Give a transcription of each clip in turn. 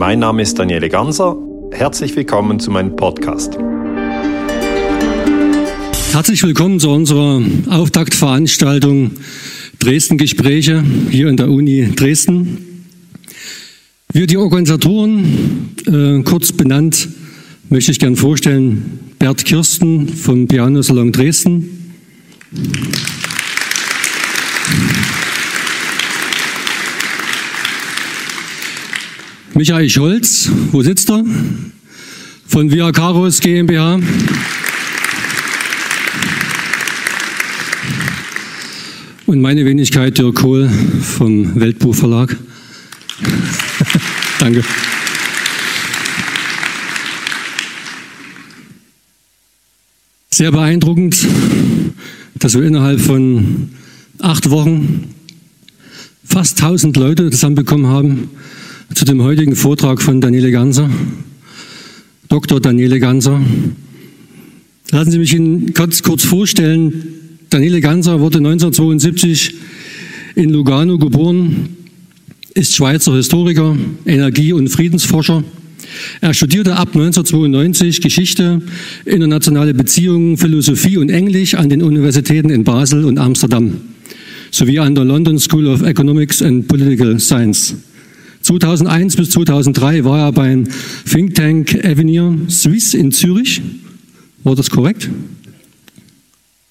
Mein Name ist Daniele Ganser. Herzlich willkommen zu meinem Podcast. Herzlich willkommen zu unserer Auftaktveranstaltung Dresden Gespräche hier in der Uni Dresden. Wir, die Organisatoren, äh, kurz benannt, möchte ich gern vorstellen. Bert Kirsten vom Piano Salon Dresden. Michael Scholz, wo sitzt er? Von Via Caros GmbH. Und meine Wenigkeit Dirk Kohl vom Weltbuchverlag. Danke. Sehr beeindruckend, dass wir innerhalb von acht Wochen fast 1000 Leute zusammenbekommen haben zu dem heutigen Vortrag von Daniele Ganser, Dr. Daniele Ganser. Lassen Sie mich Ihnen ganz kurz vorstellen, Daniele Ganser wurde 1972 in Lugano geboren, ist Schweizer Historiker, Energie- und Friedensforscher. Er studierte ab 1992 Geschichte, internationale Beziehungen, Philosophie und Englisch an den Universitäten in Basel und Amsterdam sowie an der London School of Economics and Political Science. 2001 bis 2003 war er beim Think Tank Avenir Suisse in Zürich. War das korrekt?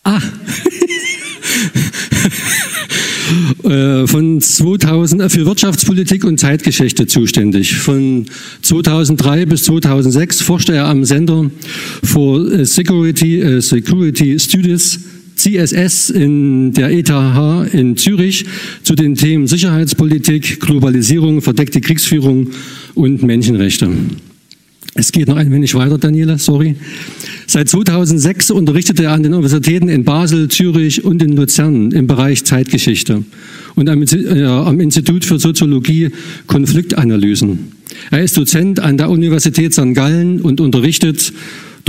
Ah. Äh, von 2000 äh, für Wirtschaftspolitik und Zeitgeschichte zuständig. Von 2003 bis 2006 forschte er am Sender for äh, Security, Security Studies CSS in der ETH in Zürich zu den Themen Sicherheitspolitik, Globalisierung, verdeckte Kriegsführung und Menschenrechte. Es geht noch ein wenig weiter, Daniela, sorry. Seit 2006 unterrichtete er an den Universitäten in Basel, Zürich und in Luzern im Bereich Zeitgeschichte und am, äh, am Institut für Soziologie Konfliktanalysen. Er ist Dozent an der Universität St. Gallen und unterrichtet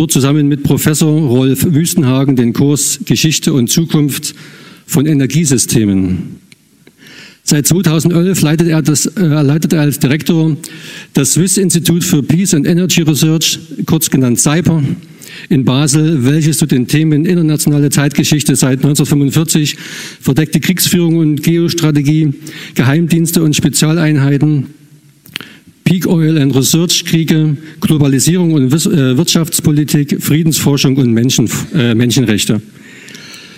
dort zusammen mit Professor Rolf Wüstenhagen den Kurs Geschichte und Zukunft von Energiesystemen. Seit 2011 leitet er, das, äh, leitet er als Direktor das Swiss Institute for Peace and Energy Research, kurz genannt CYPER, in Basel, welches zu den Themen internationale Zeitgeschichte seit 1945, verdeckte Kriegsführung und Geostrategie, Geheimdienste und Spezialeinheiten, Peak Oil and Research Kriege, Globalisierung und äh, Wirtschaftspolitik, Friedensforschung und Menschen, äh, Menschenrechte.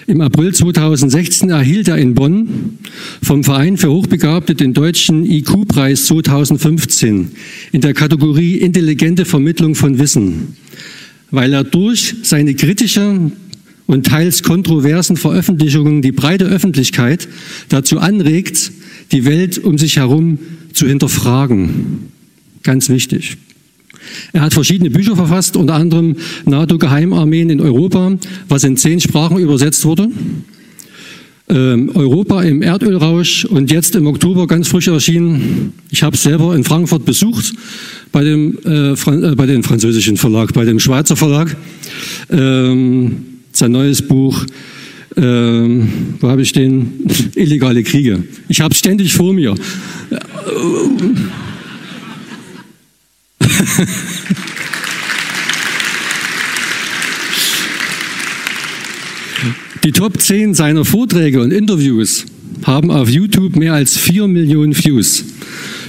Im April 2016 erhielt er in Bonn vom Verein für Hochbegabte den deutschen IQ-Preis 2015 in der Kategorie Intelligente Vermittlung von Wissen, weil er durch seine kritische und teils kontroversen Veröffentlichungen die breite Öffentlichkeit dazu anregt, die Welt um sich herum zu hinterfragen. Ganz wichtig. Er hat verschiedene Bücher verfasst, unter anderem NATO-Geheimarmeen in Europa, was in zehn Sprachen übersetzt wurde. Ähm, Europa im Erdölrausch und jetzt im Oktober ganz frisch erschienen. Ich habe es selber in Frankfurt besucht bei dem, äh, Fran äh, bei dem französischen Verlag, bei dem Schweizer Verlag. Ähm, sein neues Buch, ähm, wo habe ich den? Illegale Kriege. Ich habe es ständig vor mir. Die Top 10 seiner Vorträge und Interviews haben auf YouTube mehr als 4 Millionen Views.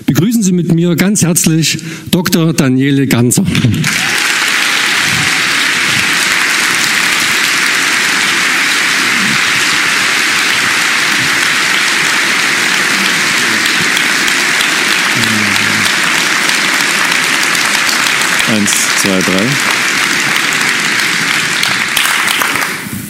Begrüßen Sie mit mir ganz herzlich Dr. Daniele Ganser. Zwei, drei.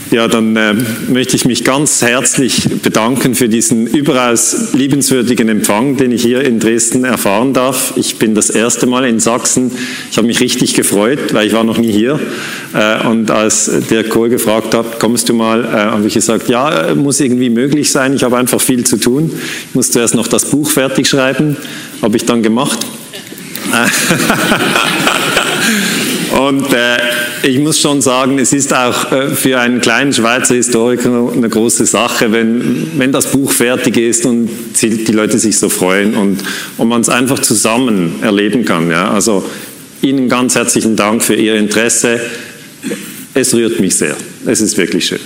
Ja, dann äh, möchte ich mich ganz herzlich bedanken für diesen überaus liebenswürdigen Empfang, den ich hier in Dresden erfahren darf. Ich bin das erste Mal in Sachsen. Ich habe mich richtig gefreut, weil ich war noch nie hier. Äh, und als der Kohl gefragt hat, kommst du mal, äh, habe ich gesagt, ja, äh, muss irgendwie möglich sein. Ich habe einfach viel zu tun. Ich musste erst noch das Buch fertig schreiben. Habe ich dann gemacht. Und äh, ich muss schon sagen, es ist auch äh, für einen kleinen Schweizer Historiker eine große Sache, wenn, wenn das Buch fertig ist und die Leute sich so freuen und, und man es einfach zusammen erleben kann. Ja? Also Ihnen ganz herzlichen Dank für Ihr Interesse. Es rührt mich sehr. Es ist wirklich schön.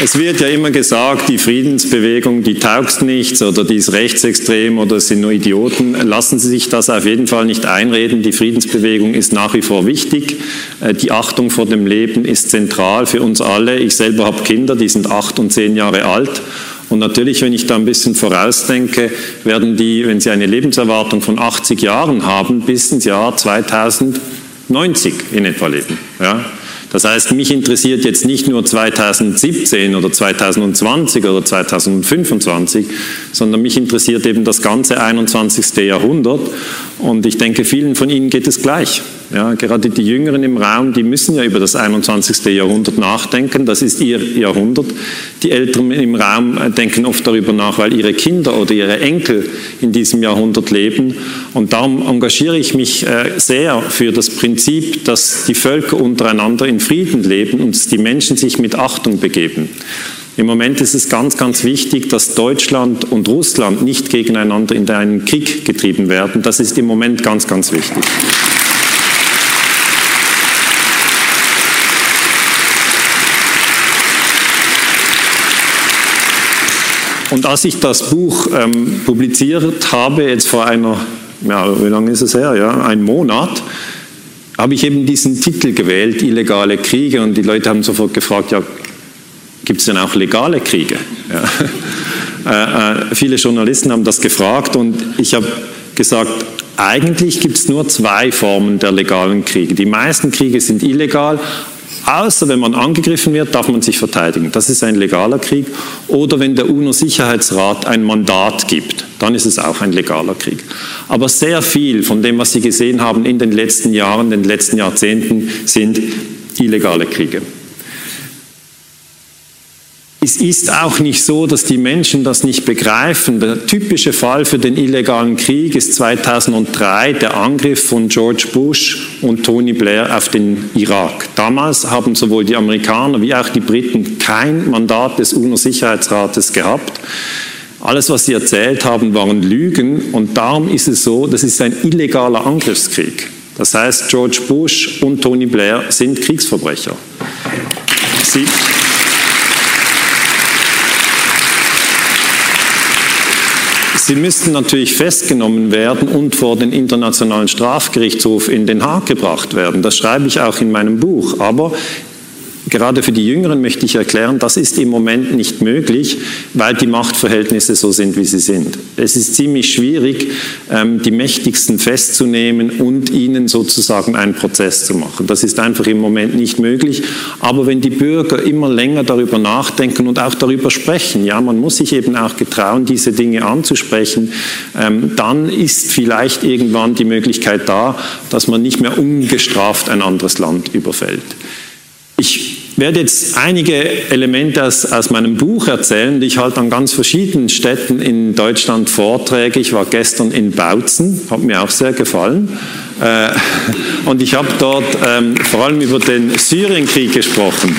Es wird ja immer gesagt, die Friedensbewegung, die taugt nichts oder die ist rechtsextrem oder sind nur Idioten. Lassen Sie sich das auf jeden Fall nicht einreden. Die Friedensbewegung ist nach wie vor wichtig. Äh, die Achtung vor dem Leben ist zentral für uns alle. Ich selber habe Kinder, die sind acht und zehn Jahre alt. Und natürlich, wenn ich da ein bisschen vorausdenke, werden die, wenn sie eine Lebenserwartung von 80 Jahren haben, bis ins Jahr 2090 in etwa leben. Ja? Das heißt, mich interessiert jetzt nicht nur 2017 oder 2020 oder 2025, sondern mich interessiert eben das ganze 21. Jahrhundert. Und ich denke, vielen von Ihnen geht es gleich. Ja, gerade die Jüngeren im Raum, die müssen ja über das 21. Jahrhundert nachdenken. Das ist ihr Jahrhundert. Die Älteren im Raum denken oft darüber nach, weil ihre Kinder oder ihre Enkel in diesem Jahrhundert leben. Und darum engagiere ich mich äh, sehr für das Prinzip, dass die Völker untereinander in Frieden leben und die Menschen sich mit Achtung begeben. Im Moment ist es ganz, ganz wichtig, dass Deutschland und Russland nicht gegeneinander in einen Krieg getrieben werden. Das ist im Moment ganz, ganz wichtig. Und als ich das Buch ähm, publiziert habe, jetzt vor einer, ja, wie lange ist es her? Ja, ein Monat, habe ich eben diesen Titel gewählt, illegale Kriege. Und die Leute haben sofort gefragt, ja, gibt es denn auch legale Kriege? Ja. Äh, äh, viele Journalisten haben das gefragt und ich habe gesagt, eigentlich gibt es nur zwei Formen der legalen Kriege. Die meisten Kriege sind illegal, Außer wenn man angegriffen wird, darf man sich verteidigen. Das ist ein legaler Krieg. Oder wenn der UNO-Sicherheitsrat ein Mandat gibt, dann ist es auch ein legaler Krieg. Aber sehr viel von dem, was Sie gesehen haben in den letzten Jahren, den letzten Jahrzehnten, sind illegale Kriege. Es ist auch nicht so, dass die Menschen das nicht begreifen. Der typische Fall für den illegalen Krieg ist 2003 der Angriff von George Bush und Tony Blair auf den Irak. Damals haben sowohl die Amerikaner wie auch die Briten kein Mandat des UNO-Sicherheitsrates gehabt. Alles, was sie erzählt haben, waren Lügen und darum ist es so, das ist ein illegaler Angriffskrieg. Das heißt, George Bush und Tony Blair sind Kriegsverbrecher. Sie Sie müssten natürlich festgenommen werden und vor den Internationalen Strafgerichtshof in Den Haag gebracht werden. Das schreibe ich auch in meinem Buch. Aber Gerade für die Jüngeren möchte ich erklären, das ist im Moment nicht möglich, weil die Machtverhältnisse so sind, wie sie sind. Es ist ziemlich schwierig, ähm, die Mächtigsten festzunehmen und ihnen sozusagen einen Prozess zu machen. Das ist einfach im Moment nicht möglich. Aber wenn die Bürger immer länger darüber nachdenken und auch darüber sprechen, ja, man muss sich eben auch getrauen, diese Dinge anzusprechen, ähm, dann ist vielleicht irgendwann die Möglichkeit da, dass man nicht mehr ungestraft ein anderes Land überfällt. Ich werde jetzt einige Elemente aus, aus meinem Buch erzählen. Ich halte an ganz verschiedenen Städten in Deutschland Vorträge. Ich war gestern in Bautzen, hat mir auch sehr gefallen. Äh, und ich habe dort ähm, vor allem über den Syrienkrieg gesprochen.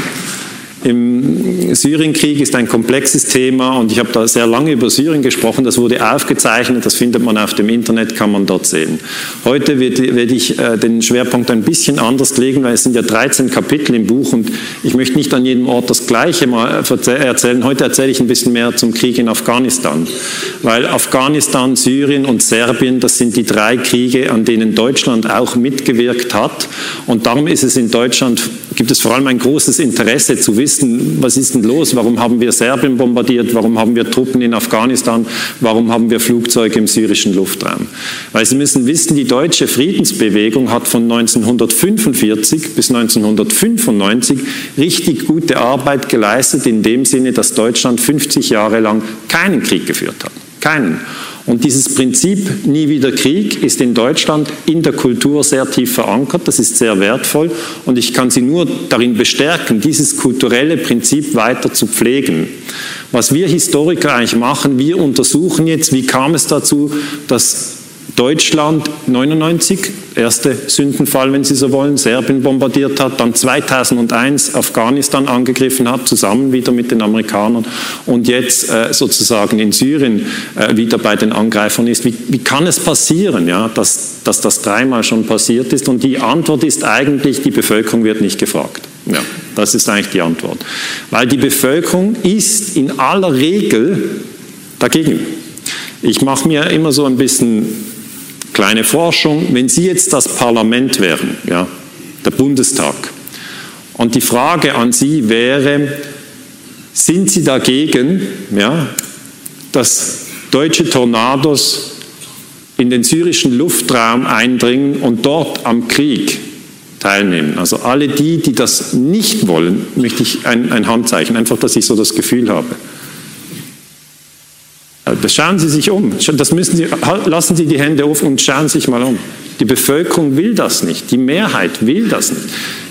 Im Syrienkrieg ist ein komplexes Thema und ich habe da sehr lange über Syrien gesprochen. Das wurde aufgezeichnet, das findet man auf dem Internet, kann man dort sehen. Heute werde ich äh, den Schwerpunkt ein bisschen anders legen, weil es sind ja 13 Kapitel im Buch und ich möchte nicht an jedem Ort das Gleiche mal erzählen. Heute erzähle ich ein bisschen mehr zum Krieg in Afghanistan, weil Afghanistan, Syrien und Serbien, das sind die drei Kriege, an denen Deutschland auch mitgewirkt hat und darum ist es in Deutschland gibt es vor allem ein großes Interesse zu wissen, was ist denn los, warum haben wir Serbien bombardiert, warum haben wir Truppen in Afghanistan, warum haben wir Flugzeuge im syrischen Luftraum. Weil Sie müssen wissen, die deutsche Friedensbewegung hat von 1945 bis 1995 richtig gute Arbeit geleistet, in dem Sinne, dass Deutschland 50 Jahre lang keinen Krieg geführt hat. Keinen. Und dieses Prinzip nie wieder Krieg ist in Deutschland in der Kultur sehr tief verankert. Das ist sehr wertvoll. Und ich kann Sie nur darin bestärken, dieses kulturelle Prinzip weiter zu pflegen. Was wir Historiker eigentlich machen, wir untersuchen jetzt, wie kam es dazu, dass Deutschland 99, erste Sündenfall, wenn Sie so wollen, Serbien bombardiert hat, dann 2001 Afghanistan angegriffen hat, zusammen wieder mit den Amerikanern und jetzt äh, sozusagen in Syrien äh, wieder bei den Angreifern ist. Wie, wie kann es passieren, ja, dass, dass das dreimal schon passiert ist? Und die Antwort ist eigentlich, die Bevölkerung wird nicht gefragt. Ja, das ist eigentlich die Antwort. Weil die Bevölkerung ist in aller Regel dagegen. Ich mache mir immer so ein bisschen Kleine Forschung, wenn Sie jetzt das Parlament wären, ja, der Bundestag, und die Frage an Sie wäre, sind Sie dagegen, ja, dass deutsche Tornados in den syrischen Luftraum eindringen und dort am Krieg teilnehmen. Also alle die, die das nicht wollen, möchte ich ein, ein Handzeichen, einfach, dass ich so das Gefühl habe. Das schauen Sie sich um. Das müssen Sie, lassen Sie die Hände auf und schauen Sie sich mal um. Die Bevölkerung will das nicht. Die Mehrheit will das nicht.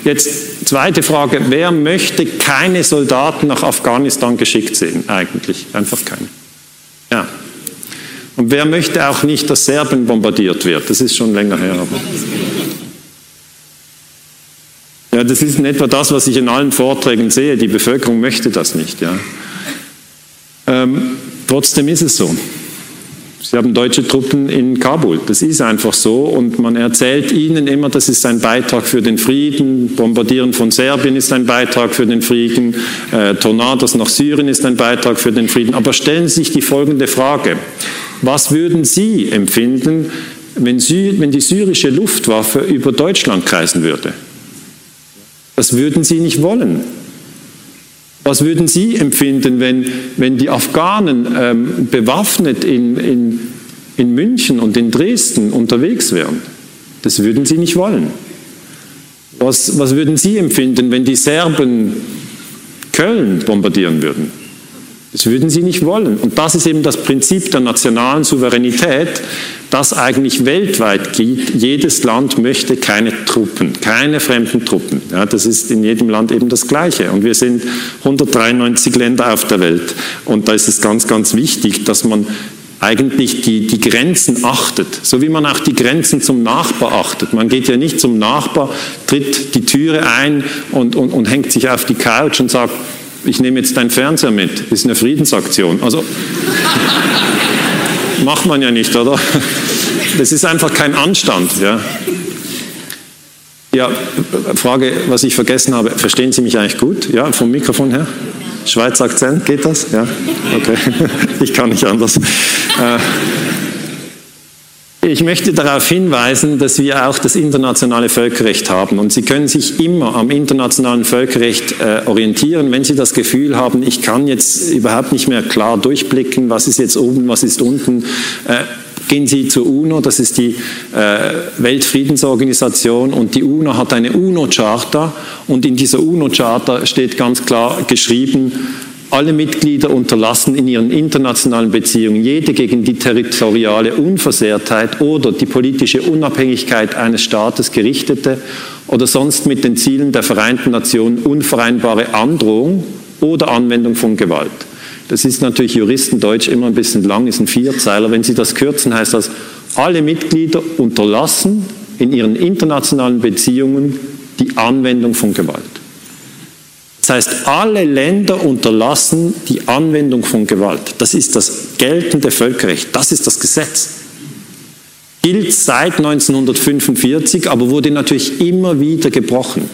Jetzt zweite Frage. Wer möchte keine Soldaten nach Afghanistan geschickt sehen? Eigentlich. Einfach keine. Ja. Und wer möchte auch nicht, dass Serbien bombardiert wird? Das ist schon länger her. Aber ja, das ist in etwa das, was ich in allen Vorträgen sehe. Die Bevölkerung möchte das nicht. Ja. Ähm, Trotzdem ist es so. Sie haben deutsche Truppen in Kabul. Das ist einfach so. Und man erzählt ihnen immer, das ist ein Beitrag für den Frieden. Bombardieren von Serbien ist ein Beitrag für den Frieden. Äh, Tornados nach Syrien ist ein Beitrag für den Frieden. Aber stellen Sie sich die folgende Frage. Was würden Sie empfinden, wenn, Sy wenn die syrische Luftwaffe über Deutschland kreisen würde? Das würden Sie nicht wollen. Was würden Sie empfinden, wenn, wenn die Afghanen ähm, bewaffnet in, in, in München und in Dresden unterwegs wären? Das würden Sie nicht wollen. Was, was würden Sie empfinden, wenn die Serben Köln bombardieren würden? Das würden sie nicht wollen. Und das ist eben das Prinzip der nationalen Souveränität, das eigentlich weltweit gilt. Jedes Land möchte keine Truppen, keine fremden Truppen. Ja, das ist in jedem Land eben das Gleiche. Und wir sind 193 Länder auf der Welt. Und da ist es ganz, ganz wichtig, dass man eigentlich die, die Grenzen achtet, so wie man auch die Grenzen zum Nachbar achtet. Man geht ja nicht zum Nachbar, tritt die Türe ein und, und, und hängt sich auf die Couch und sagt, ich nehme jetzt deinen Fernseher mit, das ist eine Friedensaktion. Also macht man ja nicht, oder? Das ist einfach kein Anstand. Ja. ja, Frage, was ich vergessen habe, verstehen Sie mich eigentlich gut? Ja, vom Mikrofon her? Schweizer Akzent, geht das? Ja, okay. Ich kann nicht anders. Äh, ich möchte darauf hinweisen, dass wir auch das internationale Völkerrecht haben. Und Sie können sich immer am internationalen Völkerrecht äh, orientieren, wenn Sie das Gefühl haben, ich kann jetzt überhaupt nicht mehr klar durchblicken, was ist jetzt oben, was ist unten. Äh, gehen Sie zur UNO, das ist die äh, Weltfriedensorganisation und die UNO hat eine UNO-Charta und in dieser UNO-Charta steht ganz klar geschrieben, alle Mitglieder unterlassen in ihren internationalen Beziehungen jede gegen die territoriale Unversehrtheit oder die politische Unabhängigkeit eines Staates gerichtete oder sonst mit den Zielen der Vereinten Nationen unvereinbare Androhung oder Anwendung von Gewalt. Das ist natürlich Juristendeutsch immer ein bisschen lang, ist ein Vierzeiler. Wenn Sie das kürzen, heißt das, alle Mitglieder unterlassen in ihren internationalen Beziehungen die Anwendung von Gewalt. Das heißt, alle Länder unterlassen die Anwendung von Gewalt. Das ist das geltende Völkerrecht. Das ist das Gesetz. Gilt seit 1945, aber wurde natürlich immer wieder gebrochen.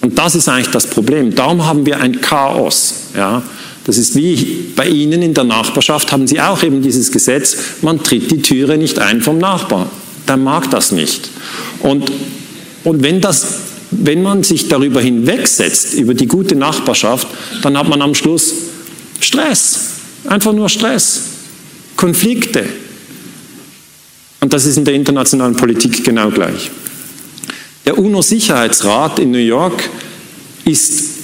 Und das ist eigentlich das Problem. Darum haben wir ein Chaos. Ja? Das ist wie bei Ihnen in der Nachbarschaft haben Sie auch eben dieses Gesetz, man tritt die Türe nicht ein vom Nachbarn. Der mag das nicht. Und, und wenn das wenn man sich darüber hinwegsetzt, über die gute Nachbarschaft, dann hat man am Schluss Stress, einfach nur Stress, Konflikte. Und das ist in der internationalen Politik genau gleich. Der UNO-Sicherheitsrat in New York ist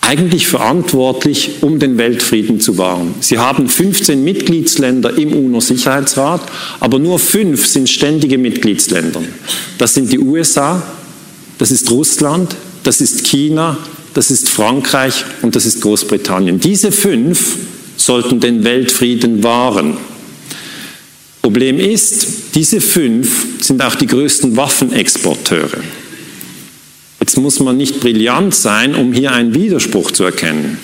eigentlich verantwortlich, um den Weltfrieden zu wahren. Sie haben 15 Mitgliedsländer im UNO-Sicherheitsrat, aber nur fünf sind ständige Mitgliedsländer. Das sind die USA, das ist Russland, das ist China, das ist Frankreich und das ist Großbritannien. Diese fünf sollten den Weltfrieden wahren. Problem ist, diese fünf sind auch die größten Waffenexporteure. Jetzt muss man nicht brillant sein, um hier einen Widerspruch zu erkennen.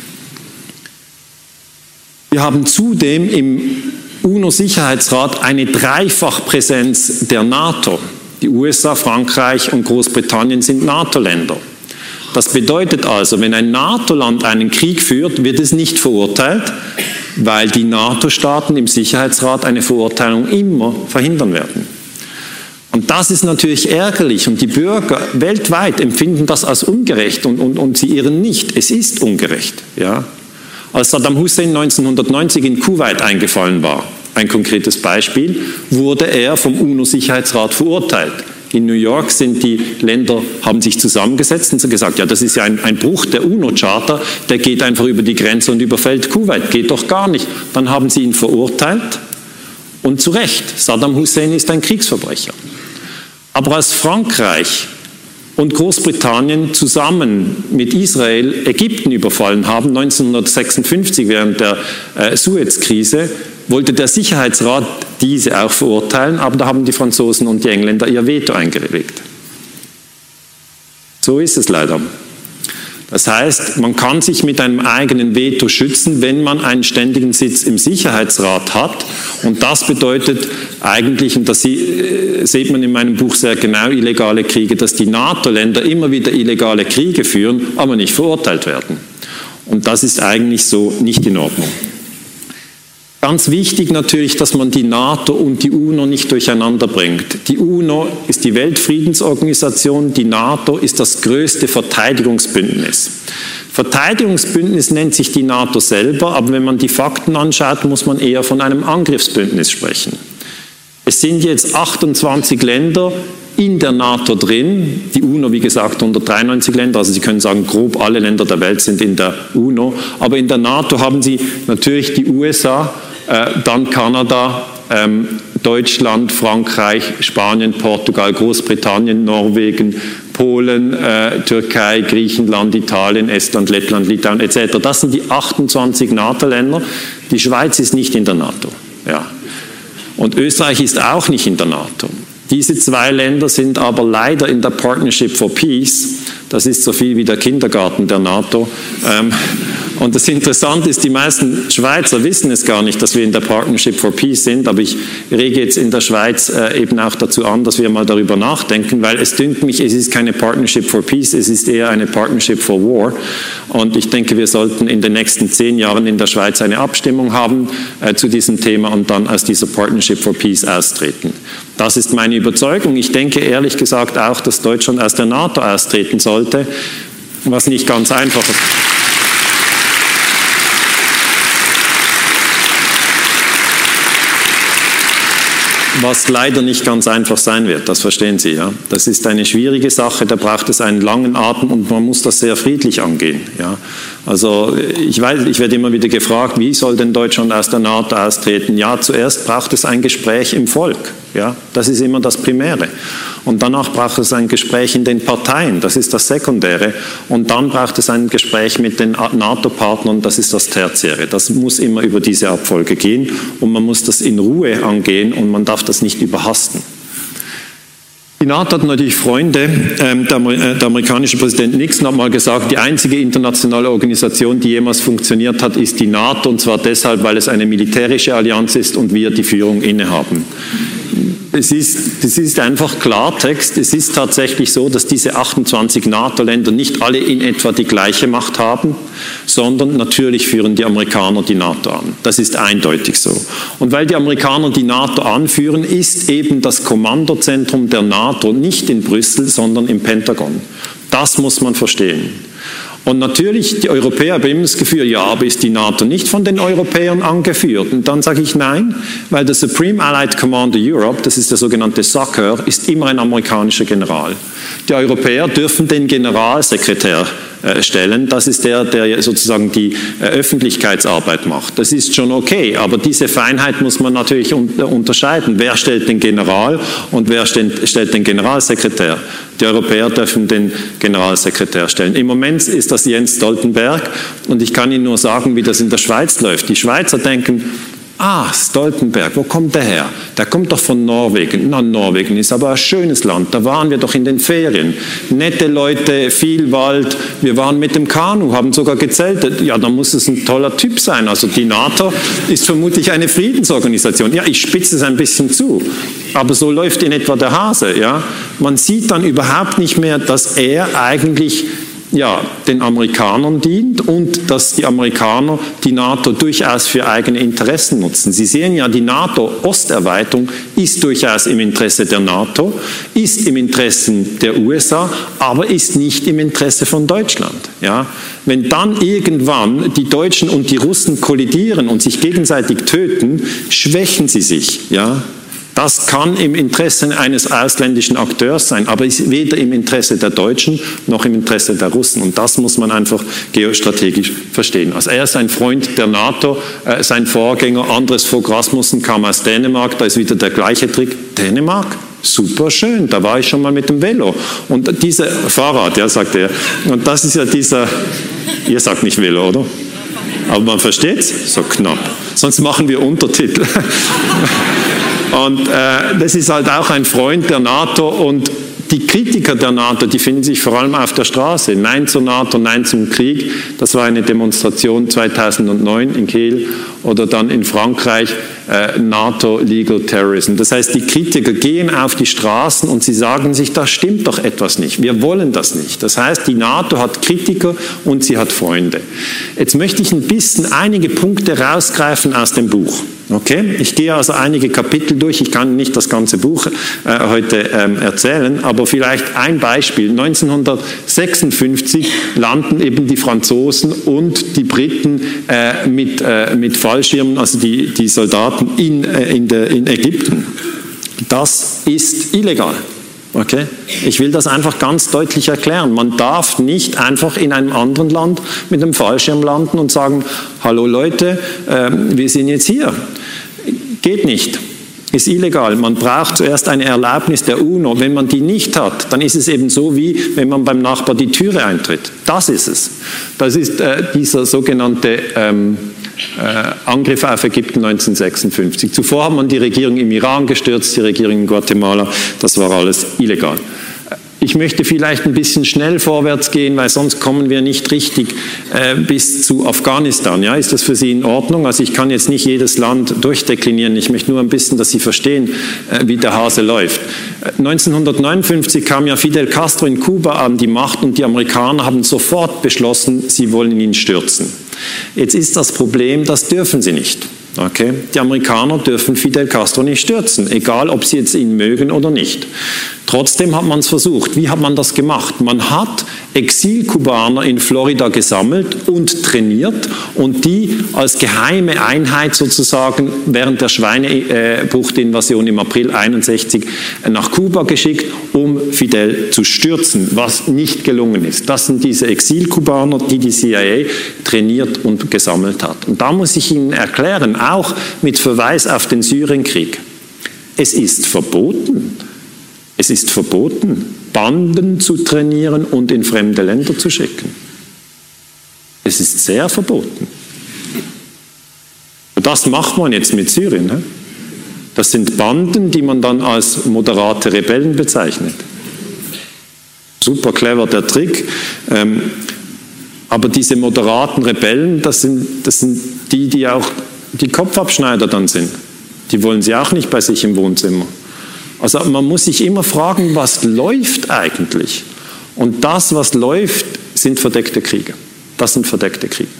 Wir haben zudem im UNO-Sicherheitsrat eine Dreifachpräsenz der NATO. Die USA, Frankreich und Großbritannien sind NATO-Länder. Das bedeutet also, wenn ein NATO-Land einen Krieg führt, wird es nicht verurteilt, weil die NATO-Staaten im Sicherheitsrat eine Verurteilung immer verhindern werden. Und das ist natürlich ärgerlich und die Bürger weltweit empfinden das als ungerecht und, und, und sie irren nicht. Es ist ungerecht. Ja? Als Saddam Hussein 1990 in Kuwait eingefallen war, ein konkretes Beispiel, wurde er vom UNO-Sicherheitsrat verurteilt. In New York sind die Länder, haben sich zusammengesetzt und gesagt, ja, das ist ja ein, ein Bruch der UNO-Charta, der geht einfach über die Grenze und überfällt Kuwait, geht doch gar nicht. Dann haben sie ihn verurteilt und zu Recht, Saddam Hussein ist ein Kriegsverbrecher. Aber als Frankreich und Großbritannien zusammen mit Israel Ägypten überfallen haben, 1956 während der äh, Suez-Krise, wollte der Sicherheitsrat diese auch verurteilen, aber da haben die Franzosen und die Engländer ihr Veto eingelegt. So ist es leider. Das heißt, man kann sich mit einem eigenen Veto schützen, wenn man einen ständigen Sitz im Sicherheitsrat hat. Und das bedeutet eigentlich, und das äh, sieht man in meinem Buch sehr genau, illegale Kriege, dass die NATO-Länder immer wieder illegale Kriege führen, aber nicht verurteilt werden. Und das ist eigentlich so nicht in Ordnung. Ganz wichtig natürlich, dass man die NATO und die UNO nicht durcheinander bringt. Die UNO ist die Weltfriedensorganisation, die NATO ist das größte Verteidigungsbündnis. Verteidigungsbündnis nennt sich die NATO selber, aber wenn man die Fakten anschaut, muss man eher von einem Angriffsbündnis sprechen. Es sind jetzt 28 Länder in der NATO drin, die UNO wie gesagt 193 Länder, also Sie können sagen, grob alle Länder der Welt sind in der UNO, aber in der NATO haben Sie natürlich die USA, dann Kanada, ähm, Deutschland, Frankreich, Spanien, Portugal, Großbritannien, Norwegen, Polen, äh, Türkei, Griechenland, Italien, Estland, Lettland, Litauen etc. Das sind die 28 NATO-Länder. Die Schweiz ist nicht in der NATO. Ja. Und Österreich ist auch nicht in der NATO. Diese zwei Länder sind aber leider in der Partnership for Peace. Das ist so viel wie der Kindergarten der NATO. Ähm, und das Interessante ist, die meisten Schweizer wissen es gar nicht, dass wir in der Partnership for Peace sind, aber ich rege jetzt in der Schweiz äh, eben auch dazu an, dass wir mal darüber nachdenken, weil es dünkt mich, es ist keine Partnership for Peace, es ist eher eine Partnership for War. Und ich denke, wir sollten in den nächsten zehn Jahren in der Schweiz eine Abstimmung haben äh, zu diesem Thema und dann aus dieser Partnership for Peace austreten. Das ist meine Überzeugung. Ich denke ehrlich gesagt auch, dass Deutschland aus der NATO austreten sollte, was nicht ganz einfach ist. Was leider nicht ganz einfach sein wird, das verstehen Sie. Ja? Das ist eine schwierige Sache, da braucht es einen langen Atem und man muss das sehr friedlich angehen. Ja? Also ich, weiß, ich werde immer wieder gefragt, wie soll denn Deutschland aus der NATO austreten? Ja, zuerst braucht es ein Gespräch im Volk. Ja? Das ist immer das Primäre. Und danach braucht es ein Gespräch in den Parteien, das ist das Sekundäre. Und dann braucht es ein Gespräch mit den NATO-Partnern, das ist das Tertiäre. Das muss immer über diese Abfolge gehen und man muss das in Ruhe angehen und man darf das nicht überhasten. NATO hat natürlich Freunde. Ähm, äh, der, amerikanische Präsident Nixon hat mal gesagt, die einzige internationale Organisation, die jemals funktioniert hat, ist die NATO. Und zwar deshalb, weil es eine militärische Allianz ist und wir die Führung innehaben es ist, das ist einfach Klartext. Es ist tatsächlich so, dass diese 28 NATO-Länder nicht alle in etwa die gleiche Macht haben, sondern natürlich führen die Amerikaner die NATO an. Das ist eindeutig so. Und weil die Amerikaner die NATO anführen, ist eben das Kommandozentrum der NATO nicht in Brüssel, sondern im Pentagon. Das muss man verstehen. Und natürlich, die Europäer haben immer das Gefühl, ja, aber ist die NATO nicht von den Europäern angeführt? Und dann sage ich nein, weil der Supreme Allied Commander Europe, das ist der sogenannte SACEUR, ist immer ein amerikanischer General. Die Europäer dürfen den Generalsekretär äh, stellen. Das ist der, der sozusagen die äh, Öffentlichkeitsarbeit macht. Das ist schon okay, aber diese Feinheit muss man natürlich unterscheiden. Wer stellt den General und wer stellt den Generalsekretär? Die Europäer dürfen den Generalsekretär stellen. Im Moment ist das Jens Stoltenberg und ich kann Ihnen nur sagen, wie das in der Schweiz läuft. Die Schweizer denken, Ah, Stoltenberg, wo kommt der her? Der kommt doch von Norwegen. Na, Norwegen ist aber ein schönes Land. Da waren wir doch in den Ferien. Nette Leute, viel Wald. Wir waren mit dem Kanu, haben sogar gezeltet. Ja, da muss es ein toller Typ sein. Also die NATO ist vermutlich eine Friedensorganisation. Ja, ich spitze es ein bisschen zu. Aber so läuft in etwa der Hase. Ja? Man sieht dann überhaupt nicht mehr, dass er eigentlich ja, den Amerikanern dient und dass die Amerikaner die NATO durchaus für eigene Interessen nutzen. Sie sehen ja, die NATO-Osterweiterung ist durchaus im Interesse der NATO, ist im Interesse der USA, aber ist nicht im Interesse von Deutschland. Ja? Wenn dann irgendwann die Deutschen und die Russen kollidieren und sich gegenseitig töten, schwächen sie sich. Ja? Das kann im Interesse eines ausländischen Akteurs sein, aber ist weder im Interesse der Deutschen noch im Interesse der Russen. Und das muss man einfach geostrategisch verstehen. Also er ist ein Freund der NATO, äh, sein Vorgänger Andres Fogh Rasmussen kam aus Dänemark, da ist wieder der gleiche Trick. Dänemark? Super schön, da war ich schon mal mit dem Velo. Und dieser Fahrrad, ja, sagt er. Und das ist ja dieser, ihr sagt nicht Velo, oder? Aber man versteht es? So knapp. Sonst machen wir Untertitel. Und äh, das ist halt auch ein Freund der NATO und die Kritiker der NATO, die finden sich vor allem auf der Straße. Nein zur NATO, Nein zum Krieg. Das war eine Demonstration 2009 in Kiel oder dann in Frankreich äh, NATO Legal Terrorism. Das heißt, die Kritiker gehen auf die Straßen und sie sagen sich, da stimmt doch etwas nicht. Wir wollen das nicht. Das heißt, die NATO hat Kritiker und sie hat Freunde. Jetzt möchte ich ein bisschen einige Punkte rausgreifen aus dem Buch. Okay, ich gehe also einige Kapitel durch. Ich kann nicht das ganze Buch äh, heute ähm, erzählen, aber vielleicht ein Beispiel. 1956 landen eben die Franzosen und die Briten äh, mit, äh, mit Fallschirmen, also die, die Soldaten in, äh, in, der, in Ägypten. Das ist illegal. Okay? Ich will das einfach ganz deutlich erklären. Man darf nicht einfach in einem anderen Land mit einem Fallschirm landen und sagen, hallo Leute, äh, wir sind jetzt hier. Geht nicht. Ist illegal. Man braucht zuerst eine Erlaubnis der UNO. Wenn man die nicht hat, dann ist es eben so, wie wenn man beim Nachbar die Türe eintritt. Das ist es. Das ist äh, dieser sogenannte ähm, äh, Angriff auf Ägypten 1956. Zuvor hat man die Regierung im Iran gestürzt, die Regierung in Guatemala. Das war alles illegal. Ich möchte vielleicht ein bisschen schnell vorwärts gehen, weil sonst kommen wir nicht richtig äh, bis zu Afghanistan. Ja, ist das für Sie in Ordnung? Also ich kann jetzt nicht jedes Land durchdeklinieren. Ich möchte nur ein bisschen, dass Sie verstehen, äh, wie der Hase läuft. 1959 äh, kam ja Fidel Castro in Kuba an die Macht und die Amerikaner haben sofort beschlossen, sie wollen ihn stürzen. Jetzt ist das Problem, das dürfen sie nicht. Okay? Die Amerikaner dürfen Fidel Castro nicht stürzen, egal ob sie jetzt ihn mögen oder nicht. Trotzdem hat man es versucht. Wie hat man das gemacht? Man hat Exilkubaner in Florida gesammelt und trainiert und die als geheime Einheit sozusagen während der Schweinebuchtinvasion im April 61 nach Kuba geschickt, um Fidel zu stürzen, was nicht gelungen ist. Das sind diese Exilkubaner, die die CIA trainiert und gesammelt hat. Und da muss ich Ihnen erklären, auch mit Verweis auf den Syrienkrieg, es ist verboten, es ist verboten, Banden zu trainieren und in fremde Länder zu schicken. Es ist sehr verboten. Das macht man jetzt mit Syrien. Ne? Das sind Banden, die man dann als moderate Rebellen bezeichnet. Super clever der Trick. Ähm, aber diese moderaten Rebellen, das sind, das sind die, die auch die Kopfabschneider dann sind. Die wollen sie auch nicht bei sich im Wohnzimmer. Also man muss sich immer fragen, was läuft eigentlich? Und das, was läuft, sind verdeckte Kriege. Das sind verdeckte Kriege.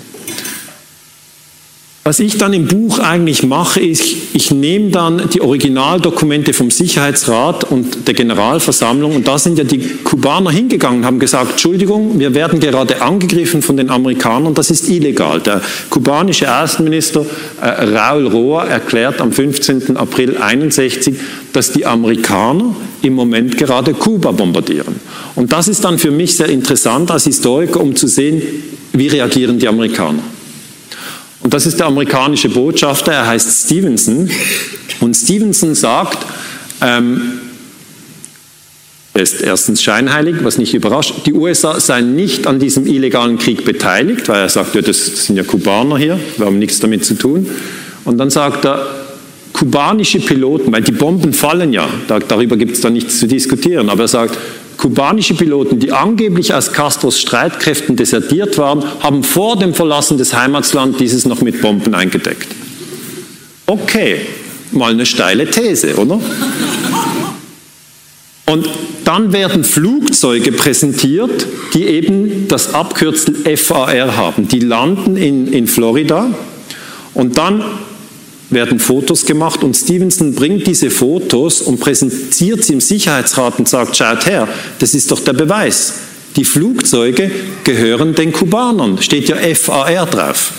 Was ich dann im Buch eigentlich mache, ist, ich nehme dann die Originaldokumente vom Sicherheitsrat und der Generalversammlung und da sind ja die Kubaner hingegangen und haben gesagt, Entschuldigung, wir werden gerade angegriffen von den Amerikanern, das ist illegal. Der kubanische Außenminister äh, Raul Roa erklärt am 15. April 61, dass die Amerikaner im Moment gerade Kuba bombardieren. Und das ist dann für mich sehr interessant als Historiker, um zu sehen, wie reagieren die Amerikaner. Und das ist der amerikanische Botschafter, er heißt Stevenson. Und Stevenson sagt, ähm, er ist erstens scheinheilig, was nicht überrascht. Die USA seien nicht an diesem illegalen Krieg beteiligt, weil er sagt, ja, das sind ja Kubaner hier, wir haben nichts damit zu tun. Und dann sagt er, kubanische Piloten, weil die Bomben fallen ja, darüber gibt es da nichts zu diskutieren, aber er sagt, Kubanische Piloten, die angeblich aus Castros Streitkräften desertiert waren, haben vor dem Verlassen des Heimatlands dieses noch mit Bomben eingedeckt. Okay, mal eine steile These, oder? Und dann werden Flugzeuge präsentiert, die eben das Abkürzel FAR haben. Die landen in, in Florida und dann werden Fotos gemacht und Stevenson bringt diese Fotos und präsentiert sie im Sicherheitsrat und sagt, schaut her, das ist doch der Beweis. Die Flugzeuge gehören den Kubanern, steht ja FAR drauf.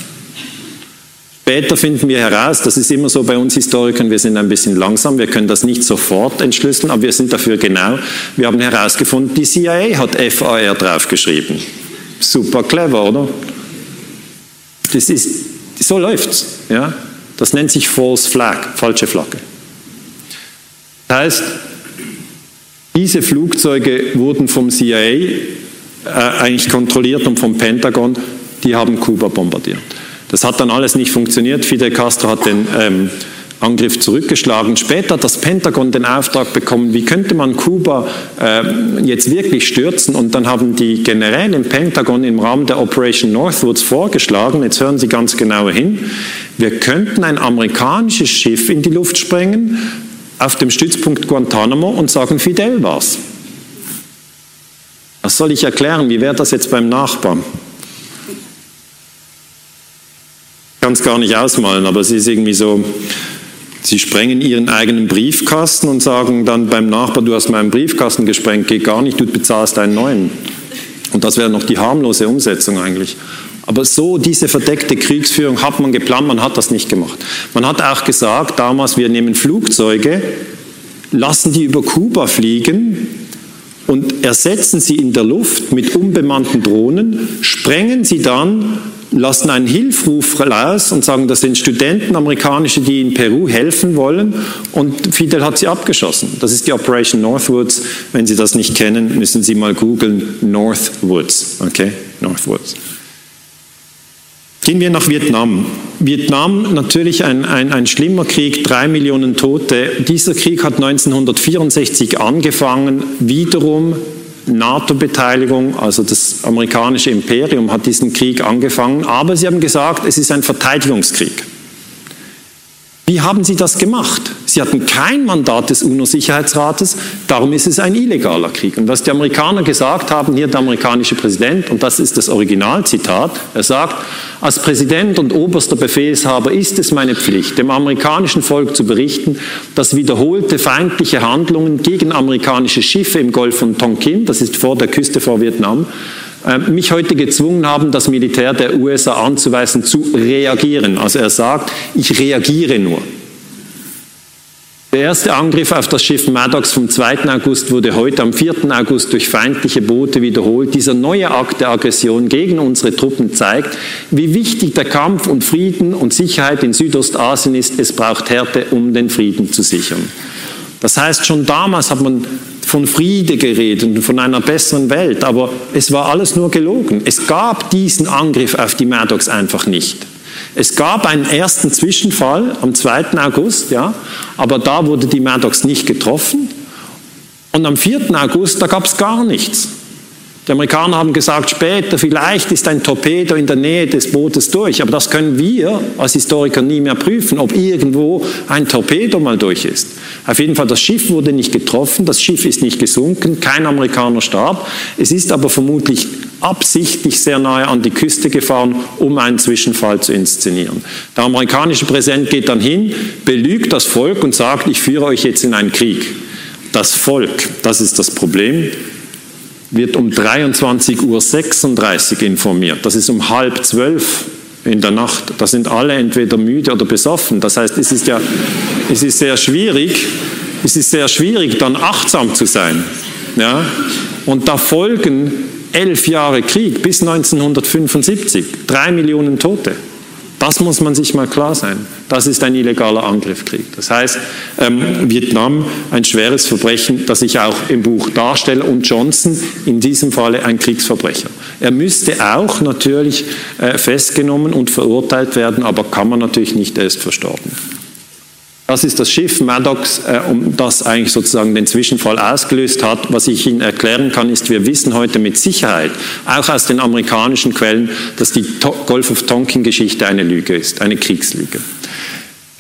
Später finden wir heraus, das ist immer so bei uns Historikern, wir sind ein bisschen langsam, wir können das nicht sofort entschlüsseln, aber wir sind dafür genau. Wir haben herausgefunden, die CIA hat FAR draufgeschrieben. Super clever, oder? Das ist, so läuft's, ja. Das nennt sich False Flag, falsche Flagge. Das heißt, diese Flugzeuge wurden vom CIA äh, eigentlich kontrolliert und vom Pentagon, die haben Kuba bombardiert. Das hat dann alles nicht funktioniert. Fidel Castro hat den ähm, Angriff zurückgeschlagen. Später hat das Pentagon den Auftrag bekommen, wie könnte man Kuba äh, jetzt wirklich stürzen? Und dann haben die Generäle im Pentagon im Rahmen der Operation Northwoods vorgeschlagen, jetzt hören Sie ganz genau hin, wir könnten ein amerikanisches Schiff in die Luft sprengen auf dem Stützpunkt Guantanamo und sagen, Fidel war's. Was soll ich erklären? Wie wäre das jetzt beim Nachbarn? Ich kann es gar nicht ausmalen, aber es ist irgendwie so, Sie sprengen Ihren eigenen Briefkasten und sagen dann beim Nachbar, du hast meinen Briefkasten gesprengt, geht gar nicht, du bezahlst einen neuen. Und das wäre noch die harmlose Umsetzung eigentlich. Aber so diese verdeckte Kriegsführung hat man geplant, man hat das nicht gemacht. Man hat auch gesagt, damals, wir nehmen Flugzeuge, lassen die über Kuba fliegen und ersetzen sie in der Luft mit unbemannten Drohnen, sprengen sie dann lassen einen Hilfruf raus und sagen, das sind Studenten, amerikanische, die in Peru helfen wollen und Fidel hat sie abgeschossen. Das ist die Operation Northwoods. Wenn Sie das nicht kennen, müssen Sie mal googeln Northwoods. Okay, Northwoods. Gehen wir nach Vietnam. Vietnam natürlich ein, ein, ein schlimmer Krieg, drei Millionen Tote. Dieser Krieg hat 1964 angefangen, wiederum NATO-Beteiligung, also das amerikanische Imperium hat diesen Krieg angefangen, aber sie haben gesagt, es ist ein Verteidigungskrieg. Wie haben Sie das gemacht? Sie hatten kein Mandat des UNO-Sicherheitsrates, darum ist es ein illegaler Krieg. Und was die Amerikaner gesagt haben, hier der amerikanische Präsident, und das ist das Originalzitat, er sagt, als Präsident und oberster Befehlshaber ist es meine Pflicht, dem amerikanischen Volk zu berichten, dass wiederholte feindliche Handlungen gegen amerikanische Schiffe im Golf von Tonkin, das ist vor der Küste vor Vietnam, mich heute gezwungen haben, das Militär der USA anzuweisen, zu reagieren. Also er sagt, ich reagiere nur. Der erste Angriff auf das Schiff Maddox vom 2. August wurde heute am 4. August durch feindliche Boote wiederholt. Dieser neue Akt der Aggression gegen unsere Truppen zeigt, wie wichtig der Kampf um Frieden und Sicherheit in Südostasien ist. Es braucht Härte, um den Frieden zu sichern. Das heißt, schon damals hat man von Friede geredet und von einer besseren Welt, aber es war alles nur gelogen. Es gab diesen Angriff auf die Maddox einfach nicht. Es gab einen ersten Zwischenfall am 2. August, ja, aber da wurde die Maddox nicht getroffen. Und am 4. August, da gab es gar nichts. Die Amerikaner haben gesagt, später vielleicht ist ein Torpedo in der Nähe des Bootes durch, aber das können wir als Historiker nie mehr prüfen, ob irgendwo ein Torpedo mal durch ist. Auf jeden Fall, das Schiff wurde nicht getroffen, das Schiff ist nicht gesunken, kein Amerikaner starb. Es ist aber vermutlich absichtlich sehr nahe an die Küste gefahren, um einen Zwischenfall zu inszenieren. Der amerikanische Präsident geht dann hin, belügt das Volk und sagt, ich führe euch jetzt in einen Krieg. Das Volk, das ist das Problem wird um 23.36 Uhr informiert. Das ist um halb zwölf in der Nacht. Da sind alle entweder müde oder besoffen. Das heißt, es ist ja, es ist sehr schwierig, es ist sehr schwierig, dann achtsam zu sein. Ja? Und da folgen elf Jahre Krieg bis 1975, drei Millionen Tote. Das muss man sich mal klar sein. Das ist ein illegaler Angriffskrieg. Das heißt, ähm, Vietnam ein schweres Verbrechen, das ich auch im Buch darstelle und Johnson in diesem Falle ein Kriegsverbrecher. Er müsste auch natürlich äh, festgenommen und verurteilt werden, aber kann man natürlich nicht, er ist verstorben. Das ist das Schiff Maddox, äh, um das eigentlich sozusagen den Zwischenfall ausgelöst hat. Was ich Ihnen erklären kann, ist, wir wissen heute mit Sicherheit, auch aus den amerikanischen Quellen, dass die Golf of Tonkin-Geschichte eine Lüge ist, eine Kriegslüge.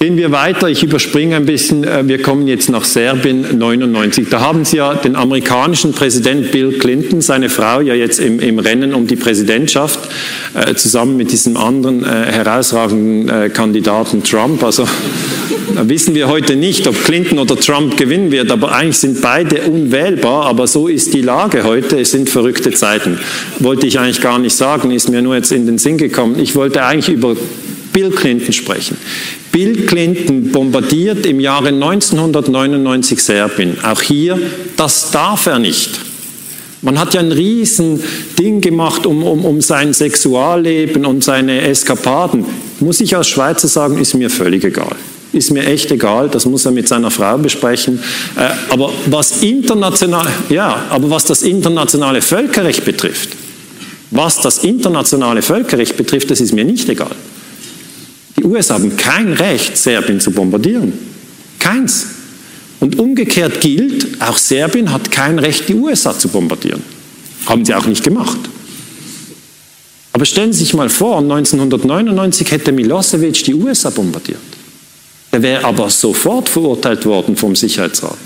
Gehen wir weiter, ich überspringe ein bisschen, äh, wir kommen jetzt nach Serbien 99. Da haben Sie ja den amerikanischen Präsident Bill Clinton, seine Frau ja jetzt im, im Rennen um die Präsidentschaft, äh, zusammen mit diesem anderen äh, herausragenden äh, Kandidaten Trump. Also wissen wir heute nicht, ob Clinton oder Trump gewinnen wird, aber eigentlich sind beide unwählbar, aber so ist die Lage heute, es sind verrückte Zeiten. Wollte ich eigentlich gar nicht sagen, ist mir nur jetzt in den Sinn gekommen. Ich wollte eigentlich über Bill Clinton sprechen. Bill Clinton bombardiert im Jahre 1999 Serbien. Auch hier, das darf er nicht. Man hat ja ein riesen Ding gemacht um, um, um sein Sexualleben und seine Eskapaden. Muss ich als Schweizer sagen, ist mir völlig egal ist mir echt egal, das muss er mit seiner Frau besprechen. Äh, aber was international, ja, aber was das internationale Völkerrecht betrifft, was das internationale Völkerrecht betrifft, das ist mir nicht egal. Die USA haben kein Recht, Serbien zu bombardieren. Keins. Und umgekehrt gilt, auch Serbien hat kein Recht, die USA zu bombardieren. Haben sie auch nicht gemacht. Aber stellen Sie sich mal vor, 1999 hätte Milosevic die USA bombardiert. Er wäre aber sofort verurteilt worden vom Sicherheitsrat.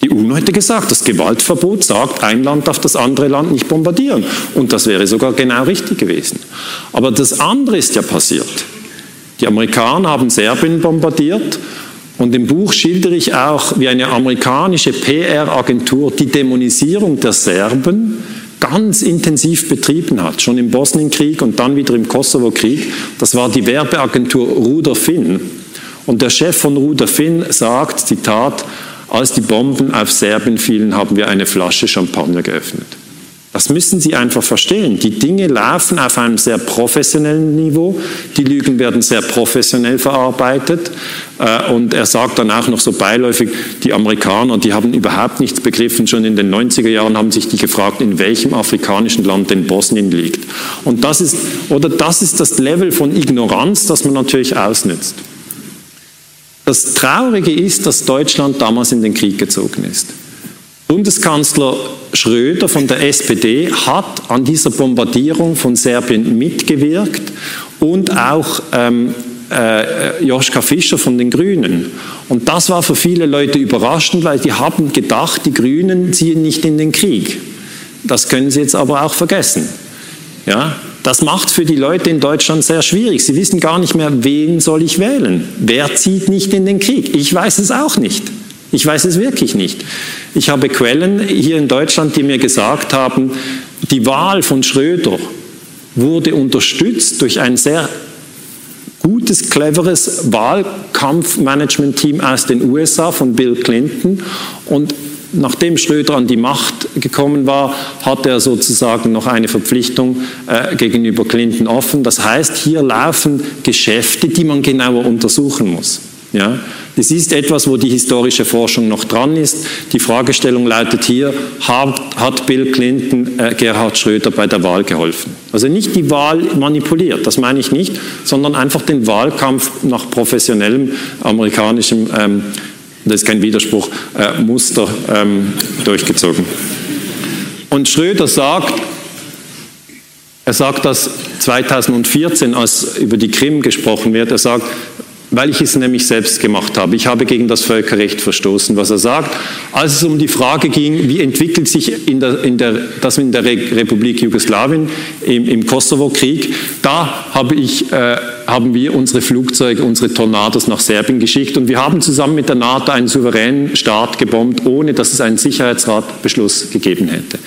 Die UNO hätte gesagt, das Gewaltverbot sagt, ein Land darf das andere Land nicht bombardieren. Und das wäre sogar genau richtig gewesen. Aber das andere ist ja passiert. Die Amerikaner haben Serbien bombardiert und im Buch schildere ich auch, wie eine amerikanische PR-Agentur die Dämonisierung der Serben ganz intensiv betrieben hat, schon im Bosnienkrieg und dann wieder im Kosovo-Krieg. Das war die Werbeagentur Ruder Finn. Und der Chef von Ruder Finn sagt, Zitat, als die Bomben auf Serbien fielen, haben wir eine Flasche Champagner geöffnet. Das müssen Sie einfach verstehen. Die Dinge laufen auf einem sehr professionellen Niveau. Die Lügen werden sehr professionell verarbeitet. Äh, und er sagt dann auch noch so beiläufig, die Amerikaner, die haben überhaupt nichts begriffen. Schon in den 90er Jahren haben sich die gefragt, in welchem afrikanischen Land denn Bosnien liegt. Und das ist, oder das ist das Level von Ignoranz, das man natürlich ausnützt. Das Traurige ist, dass Deutschland damals in den Krieg gezogen ist. Bundeskanzler Schröder von der SPD hat an dieser Bombardierung von Serbien mitgewirkt und auch ähm, äh, Joschka Fischer von den Grünen. Und das war für viele Leute überraschend, weil die haben gedacht, die Grünen ziehen nicht in den Krieg. Das können sie jetzt aber auch vergessen. Ja, das macht für die Leute in Deutschland sehr schwierig. Sie wissen gar nicht mehr, wen soll ich wählen? Wer zieht nicht in den Krieg? Ich weiß es auch nicht. Ich weiß es wirklich nicht. Ich habe Quellen hier in Deutschland, die mir gesagt haben, die Wahl von Schröder wurde unterstützt durch ein sehr gutes, cleveres Wahlkampfmanagement-Team aus den USA von Bill Clinton und nachdem Schröder an die Macht gekommen war, hat er sozusagen noch eine Verpflichtung äh, gegenüber Clinton offen. Das heißt, hier laufen Geschäfte, die man genauer untersuchen muss. Ja? Das ist etwas, wo die historische Forschung noch dran ist. Die Fragestellung lautet hier, hat, Bill Clinton äh, Gerhard Schröder bei der Wahl geholfen? Also nicht die Wahl manipuliert, das meine ich nicht, sondern einfach den Wahlkampf nach professionellem amerikanischem ähm, das ist kein Widerspruch, äh, Muster ähm, durchgezogen. Und Schröder sagt, er sagt das 2014, als über die Krim gesprochen wird, er sagt, weil ich es nämlich selbst gemacht habe. Ich habe gegen das Völkerrecht verstoßen, was er sagt. Als es um die Frage ging, wie entwickelt sich in der, in der, das in der Republik Jugoslawien im, im Kosovo-Krieg, da habe ich, äh, haben wir unsere Flugzeuge, unsere Tornados nach Serbien geschickt und wir haben zusammen mit der NATO einen souveränen Staat gebombt, ohne dass es einen Sicherheitsratbeschluss gegeben hätte.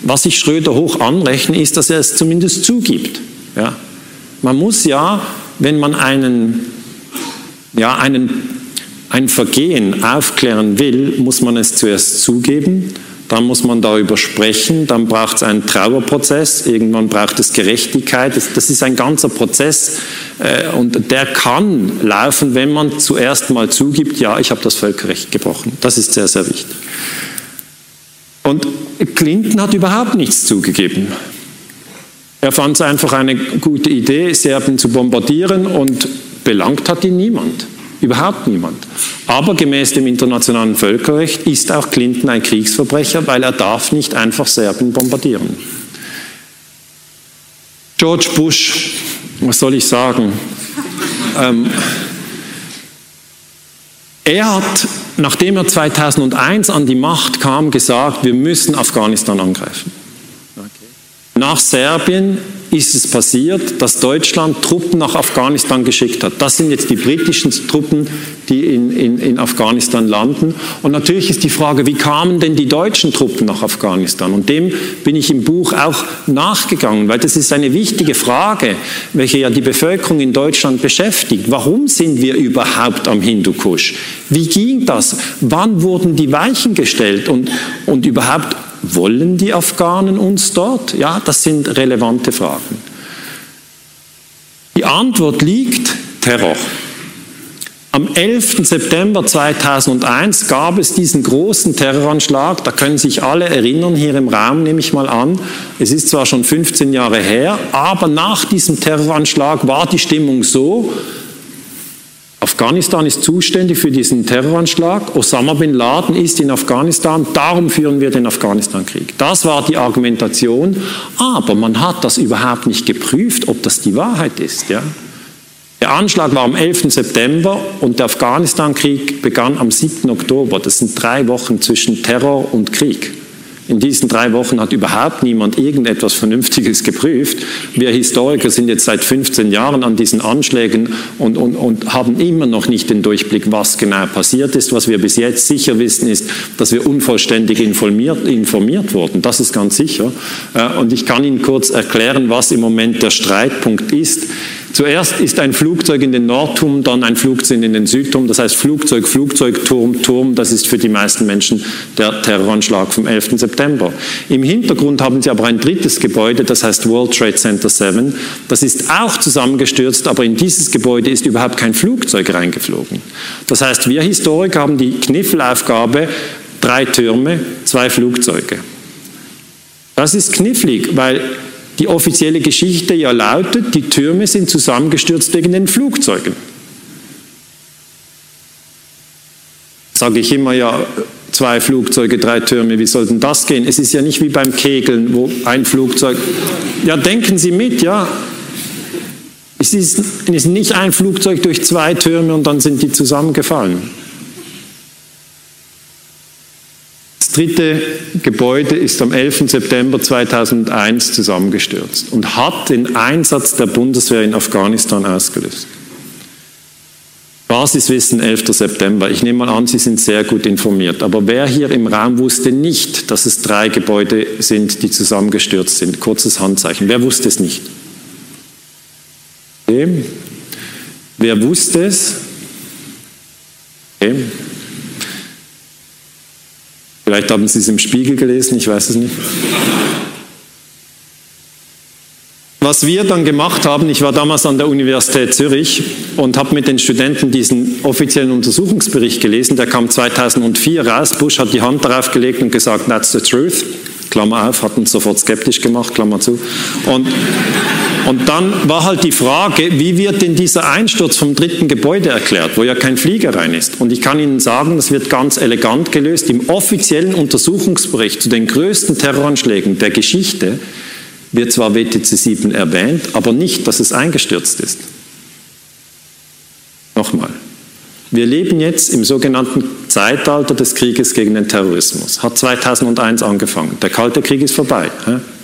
Was ich Schröder hoch anrechne, ist, dass er es zumindest zugibt. Ja? Man muss ja, wenn man einen ja, einen, ein Vergehen aufklären will, muss man es zuerst zugeben, dann muss man darüber sprechen, dann braucht es einen Trauerprozess, irgendwann braucht es Gerechtigkeit. Das, das ist ein ganzer Prozess äh, und der kann laufen, wenn man zuerst mal zugibt, ja, ich habe das Völkerrecht gebrochen. Das ist sehr, sehr wichtig. Und Clinton hat überhaupt nichts zugegeben. Er fand es einfach eine gute Idee, Serbien zu bombardieren und Belangt hat ihn niemand. Überhaupt niemand. Aber gemäß dem internationalen Völkerrecht ist auch Clinton ein Kriegsverbrecher, weil er darf nicht einfach Serbien bombardieren. George Bush, was soll ich sagen? Ähm, er hat, nachdem er 2001 an die Macht kam, gesagt, wir müssen Afghanistan angreifen. Nach Serbien ist es passiert, dass Deutschland Truppen nach Afghanistan geschickt hat. Das sind jetzt die britischen Truppen, die in, in, in, Afghanistan landen. Und natürlich ist die Frage, wie kamen denn die deutschen Truppen nach Afghanistan? Und dem bin ich im Buch auch nachgegangen, weil das ist eine wichtige Frage, welche ja die Bevölkerung in Deutschland beschäftigt. Warum sind wir überhaupt am Hindukusch? Wie ging das? Wann wurden die Weichen gestellt? Und, und überhaupt, wollen die Afghanen uns dort? Ja, das sind relevante Fragen. Die Antwort liegt Terror. Am 11. September 2001 gab es diesen großen Terroranschlag. Da können sich alle erinnern, hier im Raum nehme ich mal an. Es ist zwar schon 15 Jahre her, aber nach diesem Terroranschlag war die Stimmung so, Afghanistan ist zuständig für diesen Terroranschlag. Osama bin Laden ist in Afghanistan. Darum führen wir den Afghanistan-Krieg. Das war die Argumentation. Aber man hat das überhaupt nicht geprüft, ob das die Wahrheit ist. Ja? Der Anschlag war am 11. September und der Afghanistan-Krieg begann am 7. Oktober. Das sind drei Wochen zwischen Terror und Krieg. In diesen drei Wochen hat überhaupt niemand irgendetwas Vernünftiges geprüft. Wir Historiker sind jetzt seit 15 Jahren an diesen Anschlägen und, und, und haben immer noch nicht den Durchblick, was genau passiert ist. Was wir bis jetzt sicher wissen, ist, dass wir unvollständig informiert, informiert wurden. Das ist ganz sicher. Äh, und ich kann Ihnen kurz erklären, was im Moment der Streitpunkt ist. Zuerst ist ein Flugzeug in den Nordturm, dann ein Flugzeug in den Südturm. Das heißt Flugzeug, Flugzeug, Turm, Turm. Das ist für die meisten Menschen der Terroranschlag vom 11. September. Im Hintergrund haben sie aber ein drittes Gebäude, das heißt World Trade Center 7. Das ist auch zusammengestürzt, aber in dieses Gebäude ist überhaupt kein Flugzeug reingeflogen. Das heißt, wir Historiker haben die Kniffelaufgabe, drei Türme, zwei Flugzeuge. Das ist knifflig, weil die offizielle Geschichte ja lautet, die Türme sind zusammengestürzt wegen den Flugzeugen. Sage ich immer ja, zwei Flugzeuge, drei Türme, wie soll denn das gehen? Es ist ja nicht wie beim Kegeln, wo ein Flugzeug. Ja, denken Sie mit, ja. Es ist, es ist nicht ein Flugzeug durch zwei Türme und dann sind die zusammengefallen. Dritte Gebäude ist am 11. September 2001 zusammengestürzt und hat den Einsatz der Bundeswehr in Afghanistan ausgelöst. Basiswissen 11. September. Ich nehme mal an, Sie sind sehr gut informiert. Aber wer hier im Raum wusste nicht, dass es drei Gebäude sind, die zusammengestürzt sind? Kurzes Handzeichen. Wer wusste es nicht? Wer wusste es? Okay. Vielleicht haben Sie es im Spiegel gelesen, ich weiß es nicht. Was wir dann gemacht haben, ich war damals an der Universität Zürich und habe mit den Studenten diesen offiziellen Untersuchungsbericht gelesen, der kam 2004 raus. Bush hat die Hand darauf gelegt und gesagt, that's the truth. Klammer auf, hat uns sofort skeptisch gemacht, Klammer zu. Und Und dann war halt die Frage, wie wird denn dieser Einsturz vom dritten Gebäude erklärt, wo ja kein Flieger rein ist? Und ich kann Ihnen sagen, das wird ganz elegant gelöst. Im offiziellen Untersuchungsbericht zu den größten Terroranschlägen der Geschichte wird zwar WTC 7 erwähnt, aber nicht, dass es eingestürzt ist. Nochmal. Wir leben jetzt im sogenannten Zeitalter des Krieges gegen den Terrorismus. Hat 2001 angefangen. Der Kalte Krieg ist vorbei.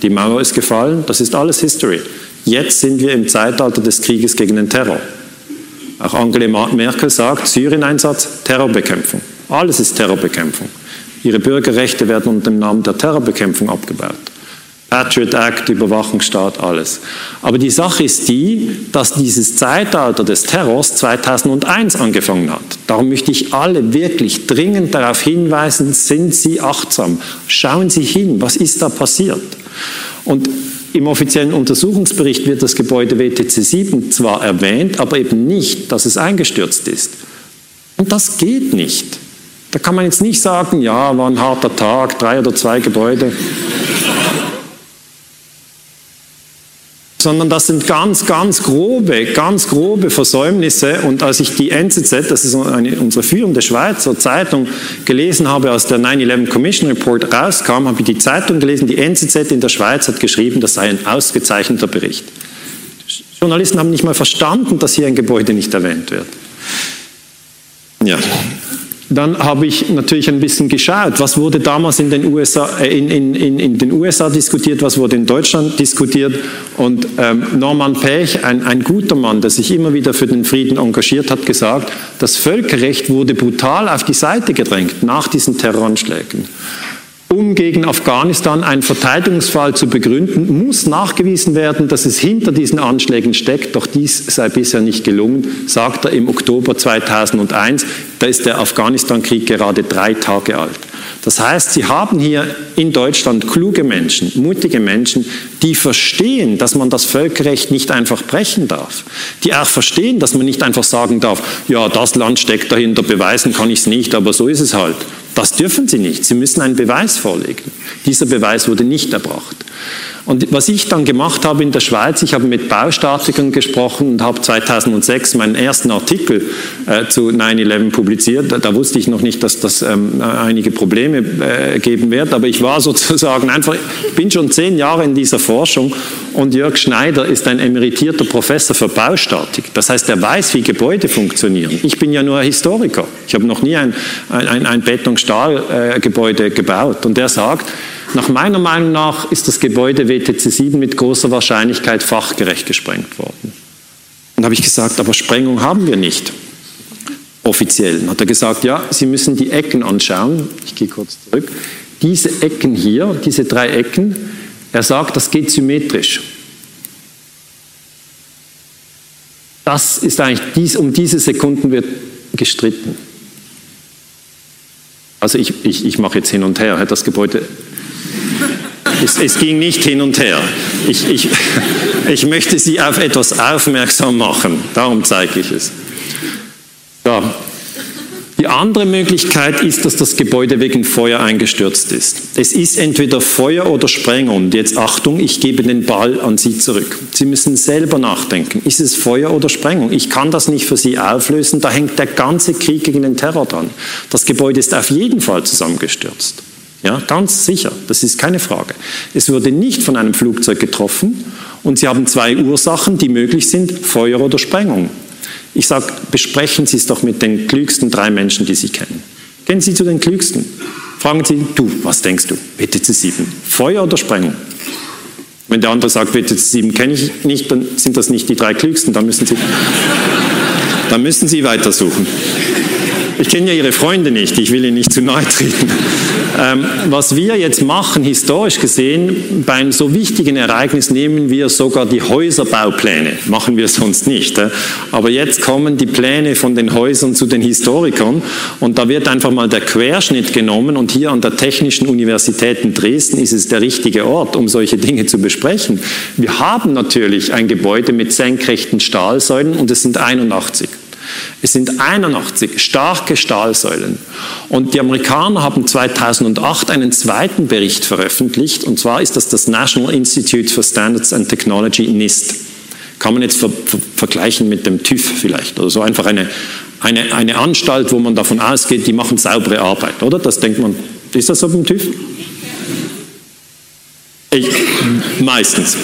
Die Mauer ist gefallen. Das ist alles History. Jetzt sind wir im Zeitalter des Krieges gegen den Terror. Auch Angela Merkel sagt, Syrien-Einsatz, Terrorbekämpfung. Alles ist Terrorbekämpfung. Ihre Bürgerrechte werden unter dem Namen der Terrorbekämpfung abgebaut. Patriot Act, Überwachungsstaat, alles. Aber die Sache ist die, dass dieses Zeitalter des Terrors 2001 angefangen hat. Darum möchte ich alle wirklich dringend darauf hinweisen, sind Sie achtsam. Schauen Sie hin, was ist da passiert? Und im offiziellen Untersuchungsbericht wird das Gebäude WTC 7 zwar erwähnt, aber eben nicht, dass es eingestürzt ist. Und das geht nicht. Da kann man jetzt nicht sagen, ja, war ein harter Tag, drei oder zwei Gebäude. Sondern das sind ganz, ganz grobe, ganz grobe Versäumnisse. Und als ich die NZZ, das ist eine, unsere führende Schweizer Zeitung, gelesen habe, als der 9-11 Commission Report rauskam, habe ich die Zeitung gelesen, die NZZ in der Schweiz hat geschrieben, das sei ein ausgezeichneter Bericht. Journalisten haben nicht mal verstanden, dass hier ein Gebäude nicht erwähnt wird. Ja. Dann habe ich natürlich ein bisschen geschaut, was wurde damals in den USA, äh, in, in, in, in, den USA diskutiert, was wurde in Deutschland diskutiert. Und ähm, Norman Pech, ein, ein guter Mann, der sich immer wieder für den Frieden engagiert hat, gesagt, das Völkerrecht wurde brutal auf die Seite gedrängt nach diesen Terroranschlägen um gegen Afghanistan einen Verteidigungsfall zu begründen, muss nachgewiesen werden, dass es hinter diesen Anschlägen steckt. Doch dies sei bisher nicht gelungen, sagt er im Oktober 2001. Da ist der Afghanistan-Krieg gerade drei Tage alt. Das heißt, Sie haben hier in Deutschland kluge Menschen, mutige Menschen, die verstehen, dass man das Völkerrecht nicht einfach brechen darf. Die auch verstehen, dass man nicht einfach sagen darf, ja, das Land steckt dahinter, beweisen kann ich es nicht, aber so ist es halt. Das dürfen sie nicht. Sie müssen einen Beweis vorlegen. Dieser Beweis wurde nicht erbracht. Und was ich dann gemacht habe in der Schweiz, ich habe mit Baustatikern gesprochen und habe 2006 meinen ersten Artikel äh, zu 9-11 publiziert. Da, wusste ich noch nicht, dass das ähm, einige Probleme äh, geben wird, aber ich war sozusagen einfach, ich bin schon zehn Jahre in dieser Forschung und Jörg Schneider ist ein emeritierter Professor für Baustatik. Das heißt, er weiß, wie Gebäude funktionieren. Ich bin ja nur Historiker. Ich habe noch nie ein, ein, ein Beton-Stahl-Gebäude äh, gebaut. Und er sagt, nach meiner Meinung nach ist das Gebäude WTC 7 mit großer Wahrscheinlichkeit fachgerecht gesprengt worden. Und habe ich gesagt, aber Sprengung haben wir nicht. Offiziell. Dann hat er gesagt, ja, Sie müssen die Ecken anschauen. Ich gehe kurz zurück. Diese Ecken hier, diese drei Ecken, er sagt, das geht symmetrisch. Das ist eigentlich, dies, um diese Sekunden wird gestritten. Also ich, ich, ich mache jetzt hin und her. Das Gebäude es, es, ging nicht hin und her. Ich, ich, ich möchte Sie auf etwas aufmerksam machen. Darum zeige ich es. So. Die andere Möglichkeit ist, dass das Gebäude wegen Feuer eingestürzt ist. Es ist entweder Feuer oder Sprengung. Jetzt Achtung, ich gebe den Ball an Sie zurück. Sie müssen selber nachdenken. Ist es Feuer oder Sprengung? Ich kann das nicht für Sie auflösen. Da hängt der ganze Krieg gegen den Terror dran. Das Gebäude ist auf jeden Fall zusammengestürzt. Ja, ganz sicher, das ist keine Frage. Es wurde nicht von einem Flugzeug getroffen und Sie haben zwei Ursachen, die möglich sind, Feuer oder Sprengung. Ich sage, besprechen Sie es doch mit den klügsten drei Menschen, die Sie kennen. Gehen Sie zu den klügsten. Fragen Sie, du, was denkst du? BTC 7, Feuer oder Sprengung? Wenn der andere sagt, BTC 7 kenne ich nicht, dann sind das nicht die drei klügsten, dann müssen Sie, dann müssen Sie weitersuchen. Ich kenne ja Ihre Freunde nicht, ich will Ihnen nicht zu nahe treten. Ähm, was wir jetzt machen, historisch gesehen, beim so wichtigen Ereignis nehmen wir sogar die Häuserbaupläne. Machen wir sonst nicht. Äh? Aber jetzt kommen die Pläne von den Häusern zu den Historikern und da wird einfach mal der Querschnitt genommen und hier an der Technischen Universität in Dresden ist es der richtige Ort, um solche Dinge zu besprechen. Wir haben natürlich ein Gebäude mit senkrechten Stahlsäulen und es sind 81. Es sind 81 starke Stahlsäulen. Und die Amerikaner haben 2008 einen zweiten Bericht veröffentlicht, und zwar ist das das National Institute for Standards and Technology, NIST. Kann man jetzt ver ver vergleichen mit dem TÜV vielleicht oder so einfach eine, eine, eine Anstalt, wo man davon ausgeht, die machen saubere Arbeit, oder? Das denkt man, ist das so beim TÜV? Ich, meistens.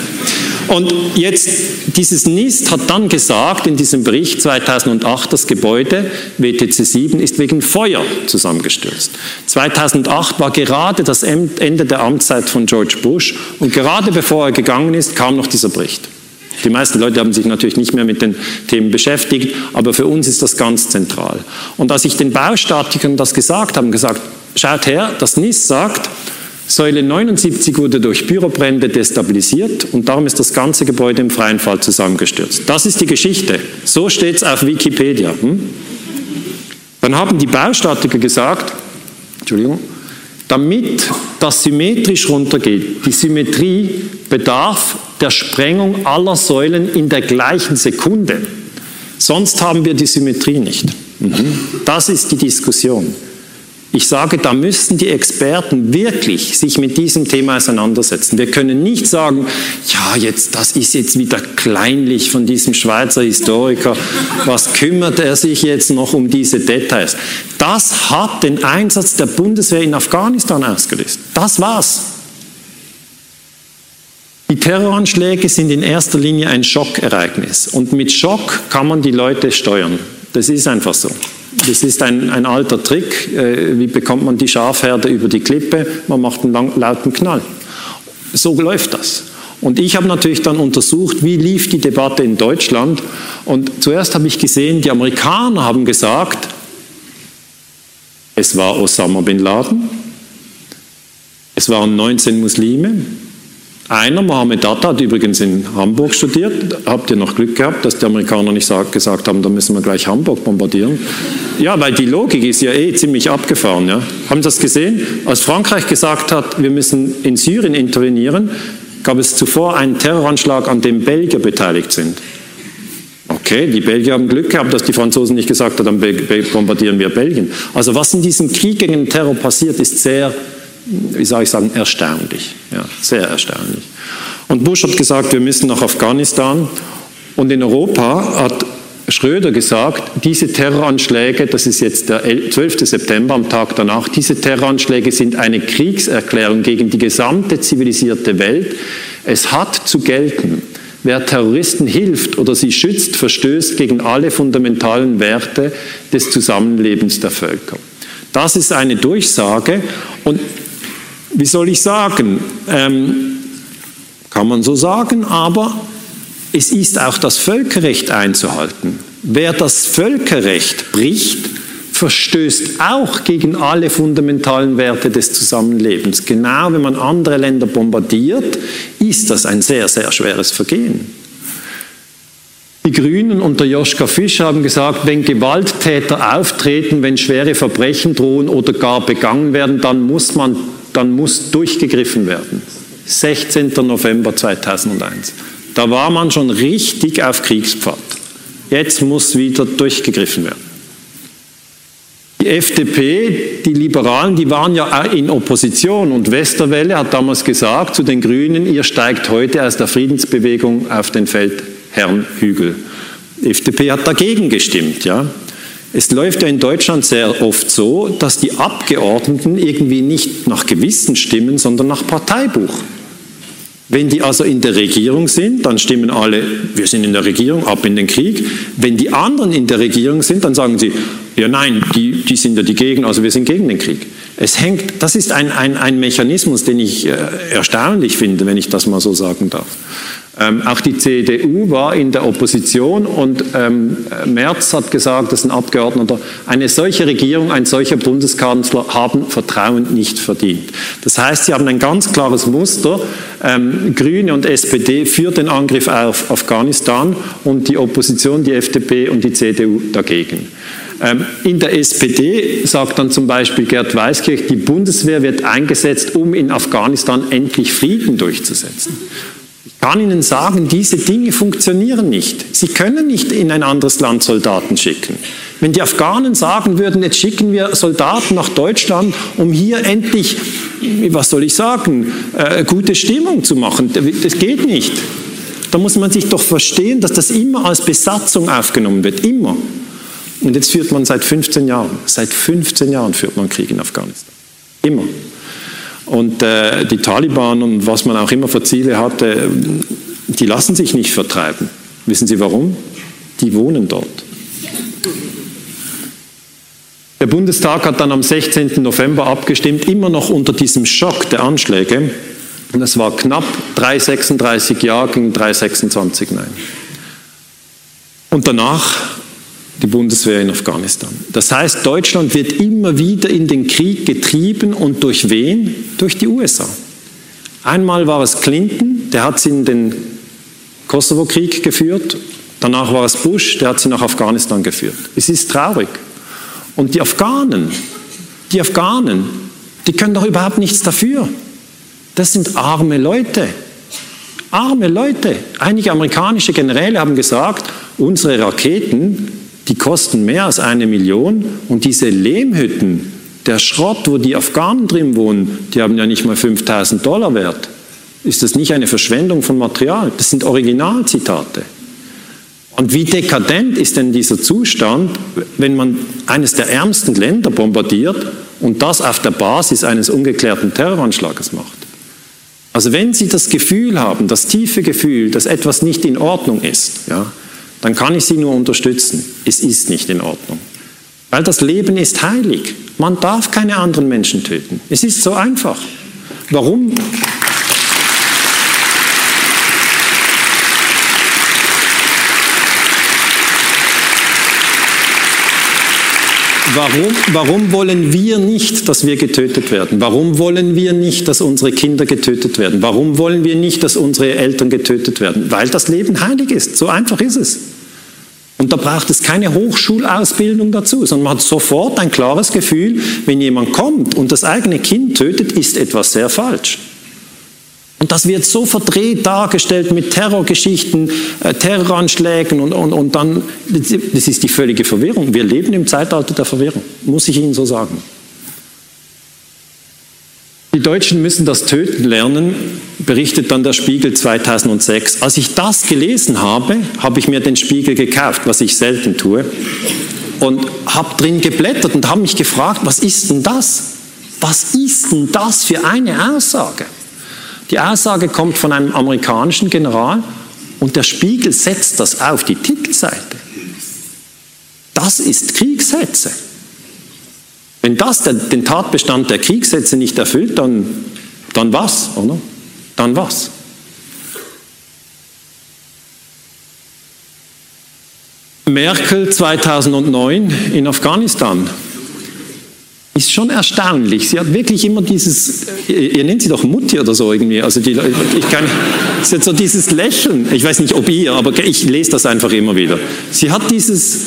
Und jetzt, dieses NIST hat dann gesagt in diesem Bericht 2008, das Gebäude WTC 7 ist wegen Feuer zusammengestürzt. 2008 war gerade das Ende der Amtszeit von George Bush und gerade bevor er gegangen ist, kam noch dieser Bericht. Die meisten Leute haben sich natürlich nicht mehr mit den Themen beschäftigt, aber für uns ist das ganz zentral. Und als ich den Baustatikern das gesagt habe, gesagt, schaut her, das NIST sagt, Säule 79 wurde durch Bürobrände destabilisiert und darum ist das ganze Gebäude im freien Fall zusammengestürzt. Das ist die Geschichte. So steht es auf Wikipedia. Hm? Dann haben die Baustatiker gesagt, Entschuldigung, damit das symmetrisch runtergeht, die Symmetrie bedarf der Sprengung aller Säulen in der gleichen Sekunde. Sonst haben wir die Symmetrie nicht. Mhm. Das ist die Diskussion. Ich sage, da müssten die Experten wirklich sich mit diesem Thema auseinandersetzen. Wir können nicht sagen, ja, jetzt, das ist jetzt wieder kleinlich von diesem Schweizer Historiker. Was kümmert er sich jetzt noch um diese Details? Das hat den Einsatz der Bundeswehr in Afghanistan ausgelöst. Das war's. Die Terroranschläge sind in erster Linie ein Schockereignis. Und mit Schock kann man die Leute steuern. Das ist einfach so. Das ist ein, ein alter Trick. Äh, wie bekommt man die Schafherde über die Klippe? Man macht einen lang, lauten Knall. So läuft das. Und ich habe natürlich dann untersucht, wie lief die Debatte in Deutschland. Und zuerst habe ich gesehen, die Amerikaner haben gesagt, es war Osama bin Laden, es waren 19 Muslime, einer, Mohammed Atta, hat übrigens in Hamburg studiert. Habt ihr noch Glück gehabt, dass die Amerikaner nicht gesagt haben, da müssen wir gleich Hamburg bombardieren? Ja, weil die Logik ist ja eh ziemlich abgefahren. Ja? Haben Sie das gesehen? Als Frankreich gesagt hat, wir müssen in Syrien intervenieren, gab es zuvor einen Terroranschlag, an dem Belgier beteiligt sind. Okay, die Belgier haben Glück gehabt, dass die Franzosen nicht gesagt haben, dann bombardieren wir Belgien. Also was in diesem Krieg gegen den Terror passiert, ist sehr wie soll ich sagen, erstaunlich. Ja, sehr erstaunlich. Und Bush hat gesagt, wir müssen nach Afghanistan. Und in Europa hat Schröder gesagt, diese Terroranschläge, das ist jetzt der 12. September am Tag danach, diese Terroranschläge sind eine Kriegserklärung gegen die gesamte zivilisierte Welt. Es hat zu gelten, wer Terroristen hilft oder sie schützt, verstößt gegen alle fundamentalen Werte des Zusammenlebens der Völker. Das ist eine Durchsage und wie soll ich sagen, ähm, kann man so sagen, aber es ist auch das Völkerrecht einzuhalten. Wer das Völkerrecht bricht, verstößt auch gegen alle fundamentalen Werte des Zusammenlebens. Genau wenn man andere Länder bombardiert, ist das ein sehr, sehr schweres Vergehen. Die Grünen unter Joschka Fisch haben gesagt, wenn Gewalttäter auftreten, wenn schwere Verbrechen drohen oder gar begangen werden, dann muss man dann muss durchgegriffen werden. 16. November 2001. Da war man schon richtig auf Kriegspfad. Jetzt muss wieder durchgegriffen werden. Die FDP, die Liberalen, die waren ja in Opposition und Westerwelle hat damals gesagt zu den Grünen, ihr steigt heute aus der Friedensbewegung auf den Feldherrnhügel. Die FDP hat dagegen gestimmt, ja. Es läuft ja in Deutschland sehr oft so, dass die Abgeordneten irgendwie nicht nach Gewissen stimmen, sondern nach Parteibuch. Wenn die also in der Regierung sind, dann stimmen alle, wir sind in der Regierung, ab in den Krieg. Wenn die anderen in der Regierung sind, dann sagen sie, ja nein, die, die sind ja die Gegner, also wir sind gegen den Krieg. Es hängt, das ist ein, ein, ein Mechanismus, den ich äh, erstaunlich finde, wenn ich das mal so sagen darf. Ähm, auch die CDU war in der Opposition und ähm, Merz hat gesagt, dass ein Abgeordneter, eine solche Regierung, ein solcher Bundeskanzler haben Vertrauen nicht verdient. Das heißt, sie haben ein ganz klares Muster, ähm, Grüne und SPD für den Angriff auf Afghanistan und die Opposition, die FDP und die CDU dagegen. Ähm, in der SPD sagt dann zum Beispiel Gerd Weiskirch, die Bundeswehr wird eingesetzt, um in Afghanistan endlich Frieden durchzusetzen kann Ihnen sagen, diese Dinge funktionieren nicht. Sie können nicht in ein anderes Land Soldaten schicken. Wenn die Afghanen sagen würden, jetzt schicken wir Soldaten nach Deutschland, um hier endlich, was soll ich sagen, äh, gute Stimmung zu machen, das geht nicht. Da muss man sich doch verstehen, dass das immer als Besatzung aufgenommen wird. Immer. Und jetzt führt man seit 15 Jahren, seit 15 Jahren führt man Krieg in Afghanistan. Immer. Und äh, die Taliban und was man auch immer für Ziele hatte, die lassen sich nicht vertreiben. Wissen Sie warum? Die wohnen dort. Der Bundestag hat dann am 16. November abgestimmt, immer noch unter diesem Schock der Anschläge. Und es war knapp 336 Ja gegen 326 Nein. Und danach die Bundeswehr in Afghanistan. Das heißt, Deutschland wird immer wieder in den Krieg getrieben und durch wen? Durch die USA. Einmal war es Clinton, der hat sie in den Kosovo-Krieg geführt. Danach war es Bush, der hat sie nach Afghanistan geführt. Es ist traurig. Und die Afghanen, die Afghanen, die können doch überhaupt nichts dafür. Das sind arme Leute. Arme Leute. Einige amerikanische Generäle haben gesagt, unsere Raketen die kosten mehr als eine Million und diese Lehmhütten, der Schrott, wo die Afghanen drin wohnen, die haben ja nicht mal 5000 Dollar wert. Ist das nicht eine Verschwendung von Material? Das sind Originalzitate. Und wie dekadent ist denn dieser Zustand, wenn man eines der ärmsten Länder bombardiert und das auf der Basis eines ungeklärten Terroranschlages macht? Also wenn Sie das Gefühl haben, das tiefe Gefühl, dass etwas nicht in Ordnung ist, ja, dann kann ich Sie nur unterstützen. Es ist nicht in Ordnung. Weil das Leben ist heilig. Man darf keine anderen Menschen töten. Es ist so einfach. Warum? Warum, warum, wollen wir nicht, dass wir getötet werden? Warum wollen wir nicht, dass unsere Kinder getötet werden? Warum wollen wir nicht, dass unsere Eltern getötet werden? Weil das Leben heilig ist. So einfach ist es. Und da braucht es keine Hochschulausbildung dazu, sondern man hat sofort ein klares Gefühl, wenn jemand kommt und das eigene Kind tötet, ist etwas sehr falsch. Und das wird so verdreht dargestellt mit Terrorgeschichten, äh, Terroranschlägen und, und, und dann, das ist die völlige Verwirrung. Wir leben im Zeitalter der Verwirrung, muss ich Ihnen so sagen. Die Deutschen müssen das Töten lernen, berichtet dann der Spiegel 2006. Als ich das gelesen habe, habe ich mir den Spiegel gekauft, was ich selten tue, und habe drin geblättert und habe mich gefragt, was ist denn das? Was ist denn das für eine Aussage? Die Aussage kommt von einem amerikanischen General und der Spiegel setzt das auf die Titelseite. Das ist Kriegshetze. Wenn das den Tatbestand der Kriegssätze nicht erfüllt, dann, dann was, oder? Dann was? Merkel 2009 in Afghanistan ist schon erstaunlich. Sie hat wirklich immer dieses, ihr nennt sie doch Mutti oder so irgendwie, also die, ich kann, sie hat so dieses Lächeln, ich weiß nicht ob ihr, aber ich lese das einfach immer wieder. Sie hat dieses,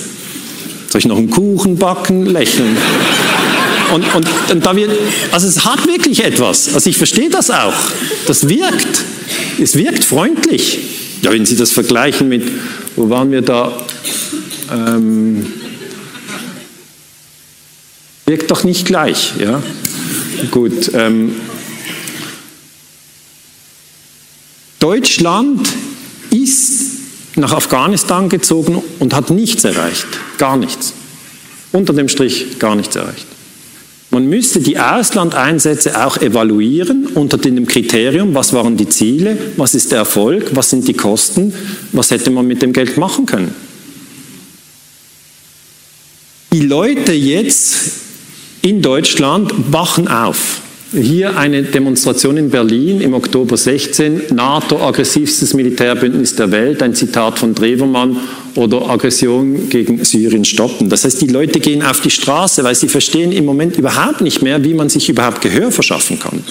soll ich noch einen Kuchen backen, Lächeln. Und, und, und da wird, also es hat wirklich etwas. Also ich verstehe das auch. Das wirkt. Es wirkt freundlich. Ja, wenn Sie das vergleichen mit, wo waren wir da? Ähm, wirkt doch nicht gleich. Ja? Gut. Ähm, Deutschland ist nach Afghanistan gezogen und hat nichts erreicht. Gar nichts. Unter dem Strich gar nichts erreicht. Man müsste die Auslandeinsätze auch evaluieren unter dem Kriterium, was waren die Ziele, was ist der Erfolg, was sind die Kosten, was hätte man mit dem Geld machen können. Die Leute jetzt in Deutschland wachen auf. Hier eine Demonstration in Berlin im Oktober 16, NATO aggressivstes Militärbündnis der Welt, ein Zitat von Drewermann oder Aggression gegen Syrien stoppen. Das heißt, die Leute gehen auf die Straße, weil sie verstehen im Moment überhaupt nicht mehr, wie man sich überhaupt Gehör verschaffen kann.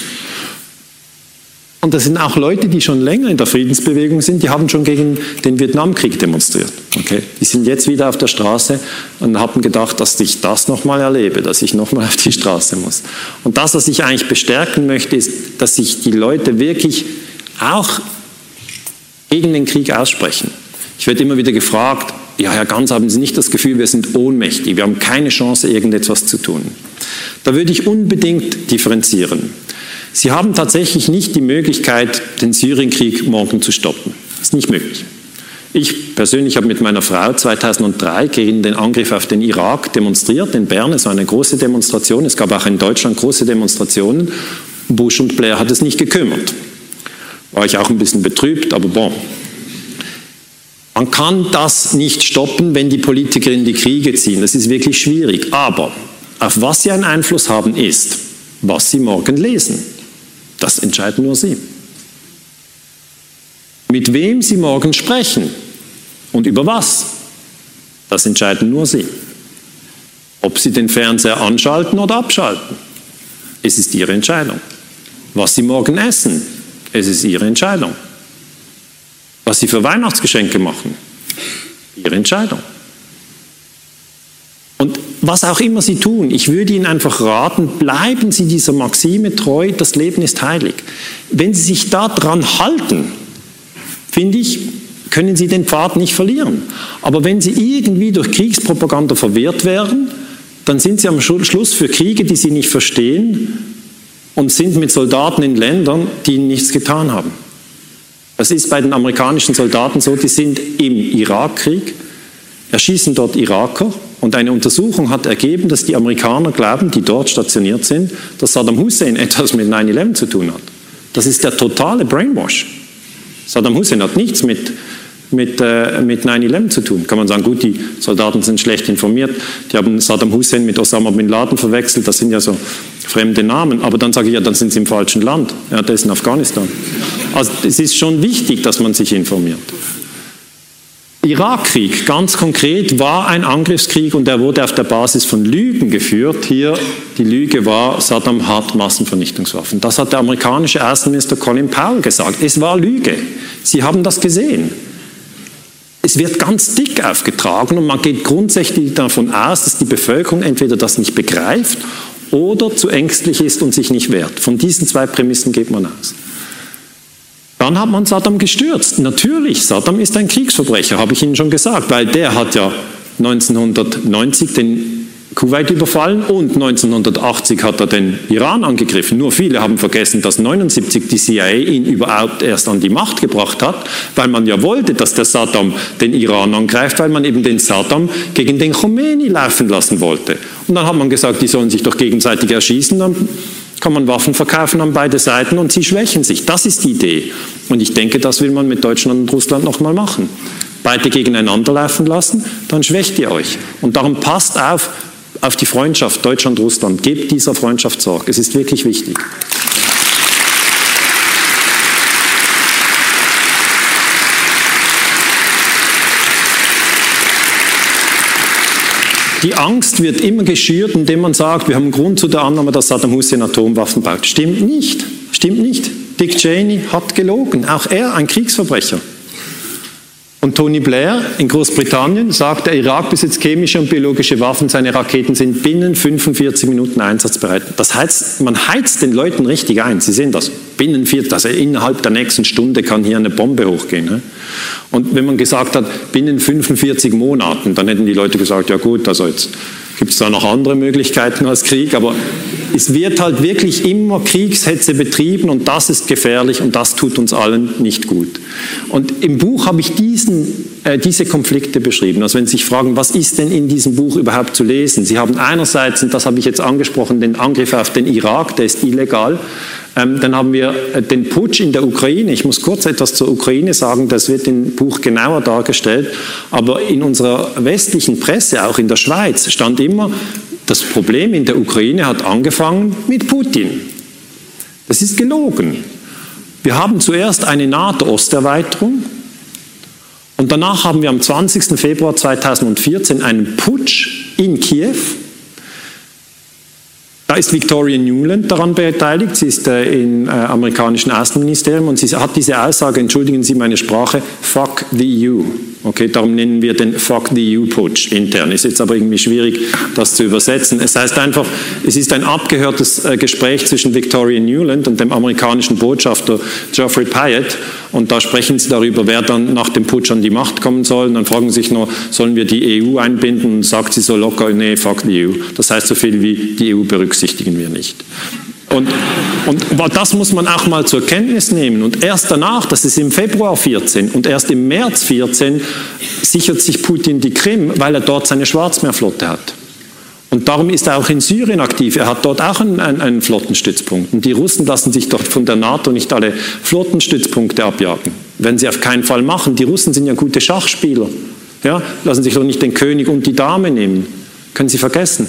Und das sind auch Leute, die schon länger in der Friedensbewegung sind, die haben schon gegen den Vietnamkrieg demonstriert. Okay? Die sind jetzt wieder auf der Straße und haben gedacht, dass ich das nochmal erlebe, dass ich nochmal auf die Straße muss. Und das, was ich eigentlich bestärken möchte, ist, dass sich die Leute wirklich auch gegen den Krieg aussprechen. Ich werde immer wieder gefragt, ja, Herr Ganz, haben Sie nicht das Gefühl, wir sind ohnmächtig, wir haben keine Chance, irgendetwas zu tun? Da würde ich unbedingt differenzieren. Sie haben tatsächlich nicht die Möglichkeit, den Syrienkrieg morgen zu stoppen. Das ist nicht möglich. Ich persönlich habe mit meiner Frau 2003 gegen den Angriff auf den Irak demonstriert in Bern. Es war eine große Demonstration. Es gab auch in Deutschland große Demonstrationen. Bush und Blair hat es nicht gekümmert. War ich auch ein bisschen betrübt, aber bon. Man kann das nicht stoppen, wenn die Politiker in die Kriege ziehen. Das ist wirklich schwierig. Aber auf was sie einen Einfluss haben, ist, was sie morgen lesen. Das entscheiden nur sie. Mit wem Sie morgen sprechen und über was, das entscheiden nur Sie. Ob Sie den Fernseher anschalten oder abschalten, es ist Ihre Entscheidung. Was Sie morgen essen, es ist Ihre Entscheidung. Was Sie für Weihnachtsgeschenke machen, Ihre Entscheidung. Und was auch immer Sie tun, ich würde Ihnen einfach raten, bleiben Sie dieser Maxime treu, das Leben ist heilig. Wenn Sie sich daran halten, finde ich, können sie den Pfad nicht verlieren. Aber wenn sie irgendwie durch Kriegspropaganda verwehrt werden, dann sind sie am Schluss für Kriege, die sie nicht verstehen und sind mit Soldaten in Ländern, die nichts getan haben. Das ist bei den amerikanischen Soldaten so, die sind im Irakkrieg, erschießen dort Iraker und eine Untersuchung hat ergeben, dass die Amerikaner glauben, die dort stationiert sind, dass Saddam Hussein etwas mit 9-11 zu tun hat. Das ist der totale Brainwash. Saddam Hussein hat nichts mit, mit, äh, mit 9-11 zu tun. Kann man sagen, gut, die Soldaten sind schlecht informiert, die haben Saddam Hussein mit Osama Bin Laden verwechselt, das sind ja so fremde Namen. Aber dann sage ich, ja, dann sind sie im falschen Land. Ja, der ist in Afghanistan. Also es ist schon wichtig, dass man sich informiert. Irakkrieg, ganz konkret, war ein Angriffskrieg und er wurde auf der Basis von Lügen geführt. Hier die Lüge war, Saddam hat Massenvernichtungswaffen. Das hat der amerikanische Außenminister Colin Powell gesagt. Es war Lüge. Sie haben das gesehen. Es wird ganz dick aufgetragen und man geht grundsätzlich davon aus, dass die Bevölkerung entweder das nicht begreift oder zu ängstlich ist und sich nicht wehrt. Von diesen zwei Prämissen geht man aus. Dann hat man Saddam gestürzt. Natürlich, Saddam ist ein Kriegsverbrecher, habe ich Ihnen schon gesagt, weil der hat ja 1990 den Kuwait überfallen und 1980 hat er den Iran angegriffen. Nur viele haben vergessen, dass 1979 die CIA ihn überhaupt erst an die Macht gebracht hat, weil man ja wollte, dass der Saddam den Iran angreift, weil man eben den Saddam gegen den Khomeini laufen lassen wollte. Und dann hat man gesagt, die sollen sich doch gegenseitig erschießen, dann kann man Waffen verkaufen an beide Seiten und sie schwächen sich. Das ist die Idee. Und ich denke, das will man mit Deutschland und Russland nochmal machen. Beide gegeneinander laufen lassen, dann schwächt ihr euch. Und darum passt auf, auf die Freundschaft Deutschland-Russland. Gebt dieser Freundschaft Sorge. Es ist wirklich wichtig. Die Angst wird immer geschürt, indem man sagt, wir haben Grund zu der Annahme, dass Saddam Hussein Atomwaffen baut. Stimmt nicht. Stimmt nicht. Dick Cheney hat gelogen. Auch er ein Kriegsverbrecher. Und Tony Blair in Großbritannien sagt, der Irak besitzt chemische und biologische Waffen, seine Raketen sind binnen 45 Minuten einsatzbereit. Das heißt, man heizt den Leuten richtig ein. Sie sehen das. Binnen vier, also innerhalb der nächsten Stunde kann hier eine Bombe hochgehen. Und wenn man gesagt hat, binnen 45 Monaten, dann hätten die Leute gesagt, ja gut, also jetzt gibt es da noch andere Möglichkeiten als Krieg, aber es wird halt wirklich immer Kriegshetze betrieben und das ist gefährlich und das tut uns allen nicht gut. Und im Buch habe ich diesen, äh, diese Konflikte beschrieben. Also wenn Sie sich fragen, was ist denn in diesem Buch überhaupt zu lesen? Sie haben einerseits, und das habe ich jetzt angesprochen, den Angriff auf den Irak, der ist illegal. Ähm, dann haben wir äh, den Putsch in der Ukraine. Ich muss kurz etwas zur Ukraine sagen, das wird im Buch genauer dargestellt. Aber in unserer westlichen Presse, auch in der Schweiz, stand immer, das Problem in der Ukraine hat angefangen mit Putin. Das ist gelogen. Wir haben zuerst eine NATO-Osterweiterung und danach haben wir am 20. Februar 2014 einen Putsch in Kiew. Da ist Victoria Newland daran beteiligt. Sie ist äh, im äh, amerikanischen Außenministerium und sie hat diese Aussage, entschuldigen Sie meine Sprache, fuck the EU Okay, darum nennen wir den Fuck the EU-Putsch intern. Ist jetzt aber irgendwie schwierig, das zu übersetzen. Es heißt einfach, es ist ein abgehörtes äh, Gespräch zwischen Victoria Newland und dem amerikanischen Botschafter Geoffrey Pyatt. Und da sprechen sie darüber, wer dann nach dem Putsch an die Macht kommen soll. Und dann fragen sie sich nur, sollen wir die EU einbinden? Und sagt sie so locker, nee, fuck the EU. Das heißt so viel wie, die EU berücksichtigen wir nicht. Und, und das muss man auch mal zur Kenntnis nehmen. Und erst danach, das ist im Februar 14 und erst im März 14, sichert sich Putin die Krim, weil er dort seine Schwarzmeerflotte hat. Und darum ist er auch in Syrien aktiv. Er hat dort auch einen, einen, Flottenstützpunkt. Und die Russen lassen sich dort von der NATO nicht alle Flottenstützpunkte abjagen. Wenn sie auf keinen Fall machen. Die Russen sind ja gute Schachspieler. Ja, lassen sich doch nicht den König und die Dame nehmen. Können Sie vergessen.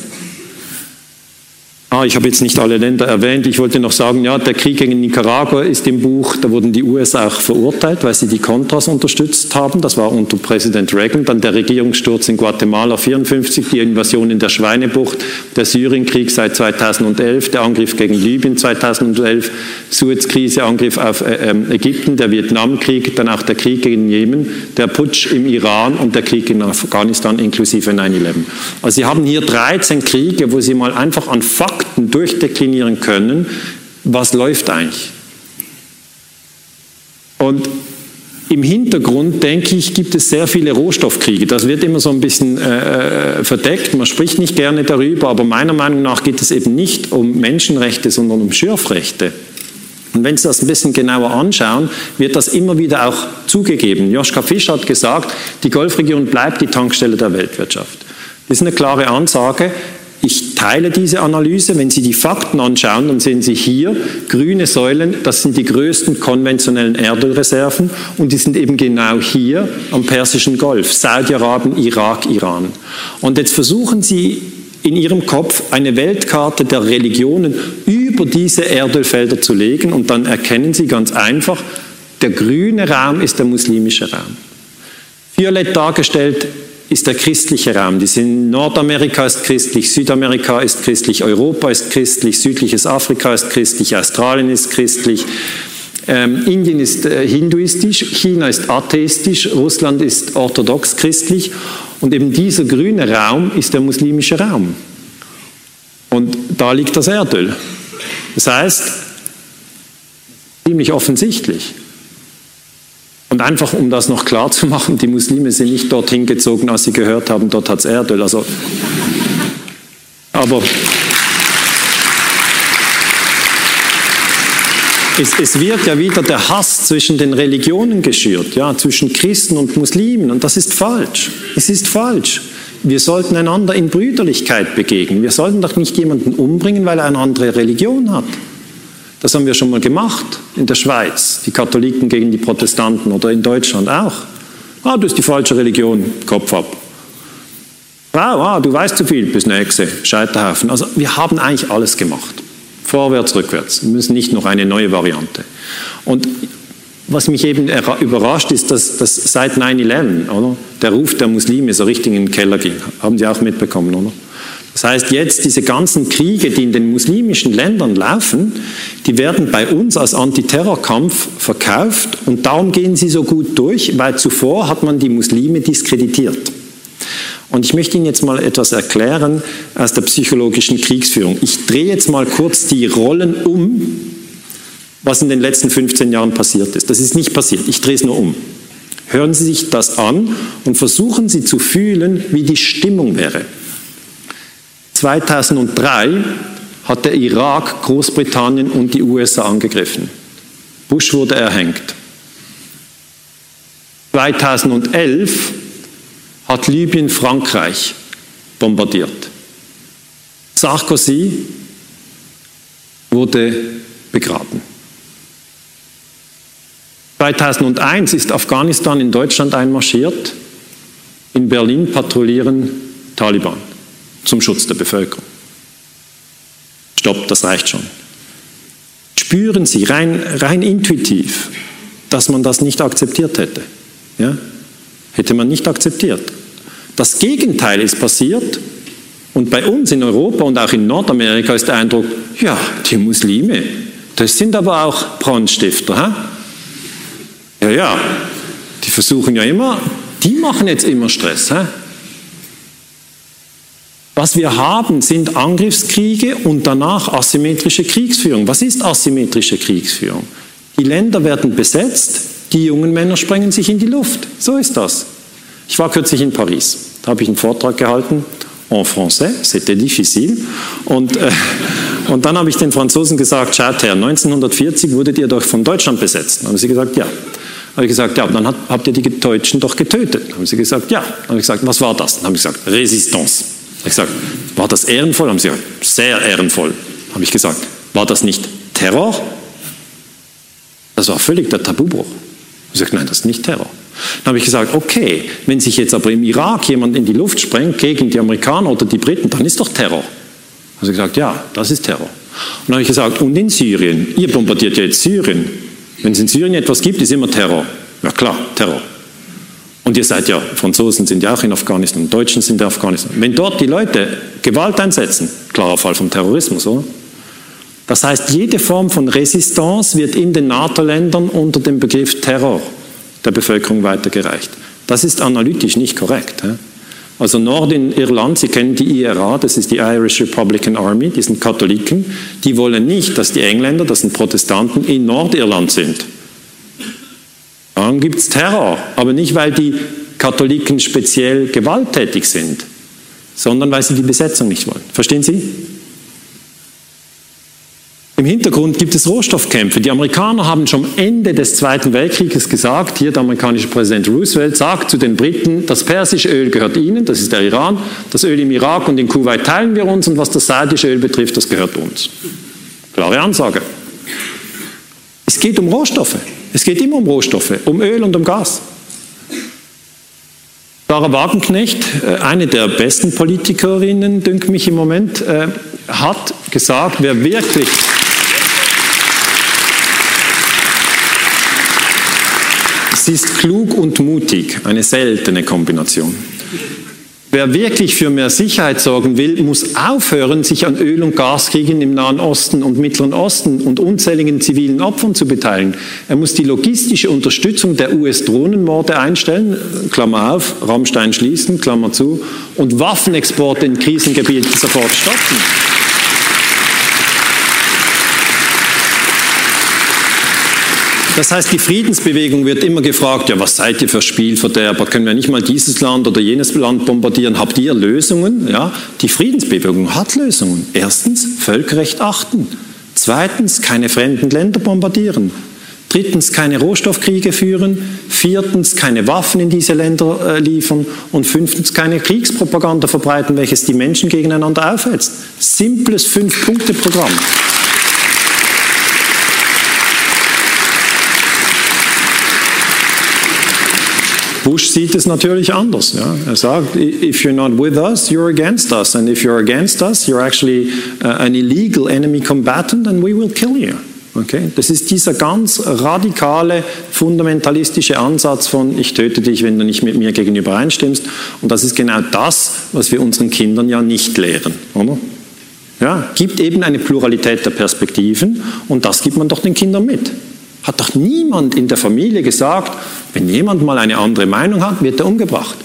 Ah, ich habe jetzt nicht alle Länder erwähnt. Ich wollte noch sagen, ja, der Krieg gegen Nicaragua ist im Buch, da wurden die USA auch verurteilt, weil sie die Contras unterstützt haben. Das war unter Präsident Reagan. Dann der Regierungssturz in Guatemala 54, die Invasion in der Schweinebucht, der Syrienkrieg seit 2011, der Angriff gegen Libyen 2011, Suezkrise, Angriff auf äh, ähm, Ägypten, der Vietnamkrieg, dann auch der Krieg gegen Jemen, der Putsch im Iran und der Krieg in Afghanistan inklusive 9-11. Also Sie haben hier 13 Kriege, wo Sie mal einfach an Fakten Fakten durchdeklinieren können, was läuft eigentlich. Und im Hintergrund, denke ich, gibt es sehr viele Rohstoffkriege. Das wird immer so ein bisschen äh, äh, verdeckt. Man spricht nicht gerne darüber, aber meiner Meinung nach geht es eben nicht um Menschenrechte, sondern um Schürfrechte. Und wenn Sie das ein bisschen genauer anschauen, wird das immer wieder auch zugegeben. Joschka Fisch hat gesagt, die Golfregion bleibt die Tankstelle der Weltwirtschaft. Das ist eine klare Ansage. Ich teile diese Analyse. Wenn Sie die Fakten anschauen, dann sehen Sie hier grüne Säulen, das sind die größten konventionellen Erdölreserven und die sind eben genau hier am Persischen Golf, Saudi-Arabien, Irak, Iran. Und jetzt versuchen Sie in Ihrem Kopf eine Weltkarte der Religionen über diese Erdölfelder zu legen und dann erkennen Sie ganz einfach, der grüne Raum ist der muslimische Raum. Violett dargestellt ist der christliche Raum. Die sind Nordamerika ist christlich, Südamerika ist christlich, Europa ist christlich, südliches Afrika ist christlich, Australien ist christlich. Ähm, Indien ist äh, hinduistisch, China ist atheistisch, Russland ist orthodox christlich und eben dieser grüne Raum ist der muslimische Raum. Und da liegt das Erdöl. Das heißt, ziemlich offensichtlich. Und einfach, um das noch klar zu machen, die Muslime sind nicht dorthin gezogen, als sie gehört haben, dort hat es Erdöl. Also, aber es, es, wird ja wieder der Hass zwischen den Religionen geschürt, ja, zwischen Christen und Muslimen. Und das ist falsch. Es ist falsch. Wir sollten einander in Brüderlichkeit begegnen. Wir sollten doch nicht jemanden umbringen, weil er eine andere Religion hat. Das haben wir schon mal gemacht in der Schweiz, die Katholiken gegen die Protestanten oder in Deutschland auch. Ah, du bist die falsche Religion, Kopf ab. Wow, ah, du weißt zu viel, bis nächste, Scheiterhaufen. Also wir haben eigentlich alles gemacht. Vorwärts, rückwärts. Wir müssen nicht noch eine neue Variante. Und was mich eben überrascht, ist, dass, dass seit 9-11, oder, der Ruf der Muslime so richtig in den Keller ging. Haben Sie auch mitbekommen, oder? Das heißt, jetzt diese ganzen Kriege, die in den muslimischen Ländern laufen, die werden bei uns als Antiterrorkampf verkauft und darum gehen sie so gut durch, weil zuvor hat man die Muslime diskreditiert. Und ich möchte Ihnen jetzt mal etwas erklären aus der psychologischen Kriegsführung. Ich drehe jetzt mal kurz die Rollen um, was in den letzten 15 Jahren passiert ist. Das ist nicht passiert, ich drehe es nur um. Hören Sie sich das an und versuchen Sie zu fühlen, wie die Stimmung wäre. 2003 hat der Irak Großbritannien und die USA angegriffen. Bush wurde erhängt. 2011 hat Libyen Frankreich bombardiert. Sarkozy wurde begraben. 2001 ist Afghanistan in Deutschland einmarschiert. In Berlin patrouillieren Taliban zum Schutz der Bevölkerung. Stopp, das reicht schon. Spüren Sie rein, rein intuitiv, dass man das nicht akzeptiert hätte. Ja? Hätte man nicht akzeptiert. Das Gegenteil ist passiert und bei uns in Europa und auch in Nordamerika ist der Eindruck, ja, die Muslime, das sind aber auch Brandstifter. Ha? Ja, ja, die versuchen ja immer, die machen jetzt immer Stress. Ha? Was wir haben, sind Angriffskriege und danach asymmetrische Kriegsführung. Was ist asymmetrische Kriegsführung? Die Länder werden besetzt, die jungen Männer sprengen sich in die Luft. So ist das. Ich war kürzlich in Paris, da habe ich einen Vortrag gehalten en français, c'était difficile. Und, äh, und dann habe ich den Franzosen gesagt, schaut her, 1940 wurdet ihr doch von Deutschland besetzt. Dann haben sie gesagt, ja. Habe ich gesagt, ja, dann habt ihr die Deutschen doch getötet. Dann haben sie gesagt, ja. Dann habe ich gesagt, was war das? Dann habe ich gesagt, Resistance. Habe ich gesagt, war das ehrenvoll? Haben sie gesagt, sehr ehrenvoll. Habe ich gesagt, war das nicht Terror? Das war völlig der Tabubruch. Ich gesagt, nein, das ist nicht Terror. Dann habe ich gesagt, okay, wenn sich jetzt aber im Irak jemand in die Luft sprengt gegen die Amerikaner oder die Briten, dann ist doch Terror. Haben sie gesagt, ja, das ist Terror. Und dann habe ich gesagt, und in Syrien? Ihr bombardiert ja jetzt Syrien. Wenn es in Syrien etwas gibt, ist immer Terror. Ja klar, Terror. Und ihr seid ja, Franzosen sind ja auch in Afghanistan, Deutschen sind in Afghanistan. Wenn dort die Leute Gewalt einsetzen, klarer Fall vom Terrorismus, oder? Das heißt, jede Form von Resistance wird in den NATO-Ländern unter dem Begriff Terror der Bevölkerung weitergereicht. Das ist analytisch nicht korrekt. Also Nordirland, Sie kennen die IRA, das ist die Irish Republican Army, die sind Katholiken, die wollen nicht, dass die Engländer, das sind Protestanten, in Nordirland sind. Dann gibt es Terror, aber nicht, weil die Katholiken speziell gewalttätig sind, sondern weil sie die Besetzung nicht wollen. Verstehen Sie? Im Hintergrund gibt es Rohstoffkämpfe. Die Amerikaner haben schon Ende des Zweiten Weltkrieges gesagt, hier der amerikanische Präsident Roosevelt sagt zu den Briten, das persische Öl gehört ihnen, das ist der Iran, das Öl im Irak und in Kuwait teilen wir uns und was das saudische Öl betrifft, das gehört uns. Klare Ansage. Es geht um Rohstoffe. Es geht immer um Rohstoffe, um Öl und um Gas. Sarah Wagenknecht, äh, eine der besten Politikerinnen, dünkt mich im Moment, äh, hat gesagt, wer wirklich Sie ist klug und mutig, eine seltene Kombination. Wer wirklich für mehr Sicherheit sorgen will, muss aufhören, sich an Öl- und Gaskriegen im Nahen Osten und Mittleren Osten und unzähligen zivilen Opfern zu beteiligen. Er muss die logistische Unterstützung der US-Drohnenmorde einstellen, Klammer auf, Rammstein schließen, Klammer zu, und Waffenexporte in Krisengebieten sofort stoppen. Das heißt, die Friedensbewegung wird immer gefragt, ja, was seid ihr für Spielverderber? Können wir nicht mal dieses Land oder jenes Land bombardieren? Habt ihr Lösungen? Ja, die Friedensbewegung hat Lösungen. Erstens, Völkerrecht achten. Zweitens, keine fremden Länder bombardieren. Drittens, keine Rohstoffkriege führen. Viertens, keine Waffen in diese Länder äh, liefern. Und fünftens, keine Kriegspropaganda verbreiten, welches die Menschen gegeneinander aufhetzt. Simples Fünf-Punkte-Programm. Bush sieht es natürlich anders. Ja. Er sagt, if you're not with us, you're against us. And if you're against us, you're actually uh, an illegal enemy combatant and we will kill you. Okay? Das ist dieser ganz radikale, fundamentalistische Ansatz von, ich töte dich, wenn du nicht mit mir gegenüber einstimmst. Und das ist genau das, was wir unseren Kindern ja nicht lehren. Oder? Ja, gibt eben eine Pluralität der Perspektiven und das gibt man doch den Kindern mit. Hat doch niemand in der Familie gesagt, wenn jemand mal eine andere Meinung hat, wird er umgebracht.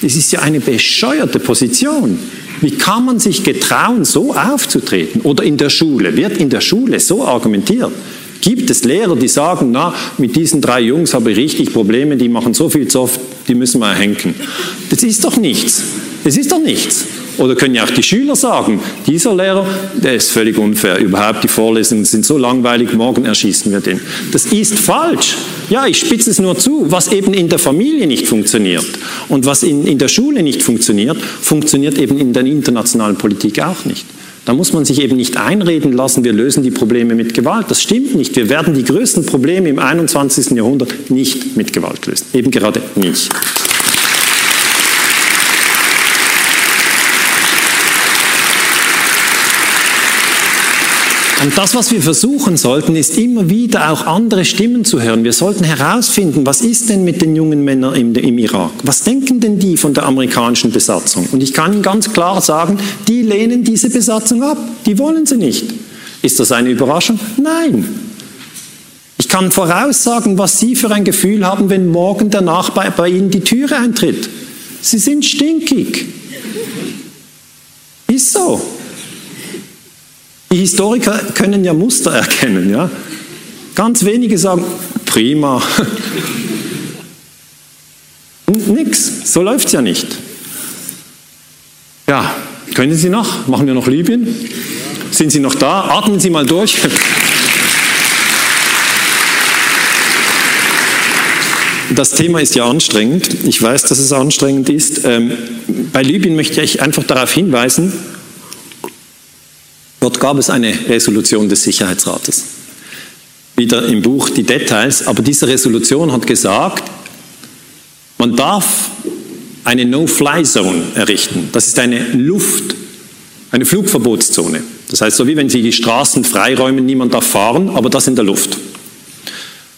Das ist ja eine bescheuerte Position. Wie kann man sich getrauen, so aufzutreten? Oder in der Schule, wird in der Schule so argumentiert? Gibt es Lehrer, die sagen, na, mit diesen drei Jungs habe ich richtig Probleme, die machen so viel Zoff, die müssen wir erhängen. Das ist doch nichts. Das ist doch nichts. Oder können ja auch die Schüler sagen, dieser Lehrer, der ist völlig unfair. Überhaupt die Vorlesungen sind so langweilig, morgen erschießen wir den. Das ist falsch. Ja, ich spitze es nur zu. Was eben in der Familie nicht funktioniert und was in, in der Schule nicht funktioniert, funktioniert eben in der internationalen Politik auch nicht. Da muss man sich eben nicht einreden lassen, wir lösen die Probleme mit Gewalt. Das stimmt nicht. Wir werden die größten Probleme im 21. Jahrhundert nicht mit Gewalt lösen. Eben gerade nicht. Und das, was wir versuchen sollten, ist immer wieder auch andere Stimmen zu hören. Wir sollten herausfinden, was ist denn mit den jungen Männern im, im, Irak? Was denken denn die von der amerikanischen Besatzung? Und ich kann Ihnen ganz klar sagen, die lehnen diese Besatzung ab. Die wollen sie nicht. Ist das eine Überraschung? Nein. Ich kann voraussagen, was Sie für ein Gefühl haben, wenn morgen der Nachbar bei Ihnen die Türe eintritt. Sie sind stinkig. Ist so. Die Historiker können ja Muster erkennen. Ja? Ganz wenige sagen, prima. Nix, so läuft es ja nicht. Ja, Können Sie noch? Machen wir noch Libyen? Sind Sie noch da? Atmen Sie mal durch. Das Thema ist ja anstrengend. Ich weiß, dass es anstrengend ist. Ähm, bei Libyen möchte ich einfach darauf hinweisen, dort gab es eine Resolution des Sicherheitsrates. Wieder im Buch die Details, aber diese Resolution hat gesagt, man darf eine No-Fly-Zone errichten. Das ist eine Luft, eine Flugverbotszone. Das heißt, so wie wenn Sie die Straßen freiräumen, niemand darf fahren, aber das in der Luft.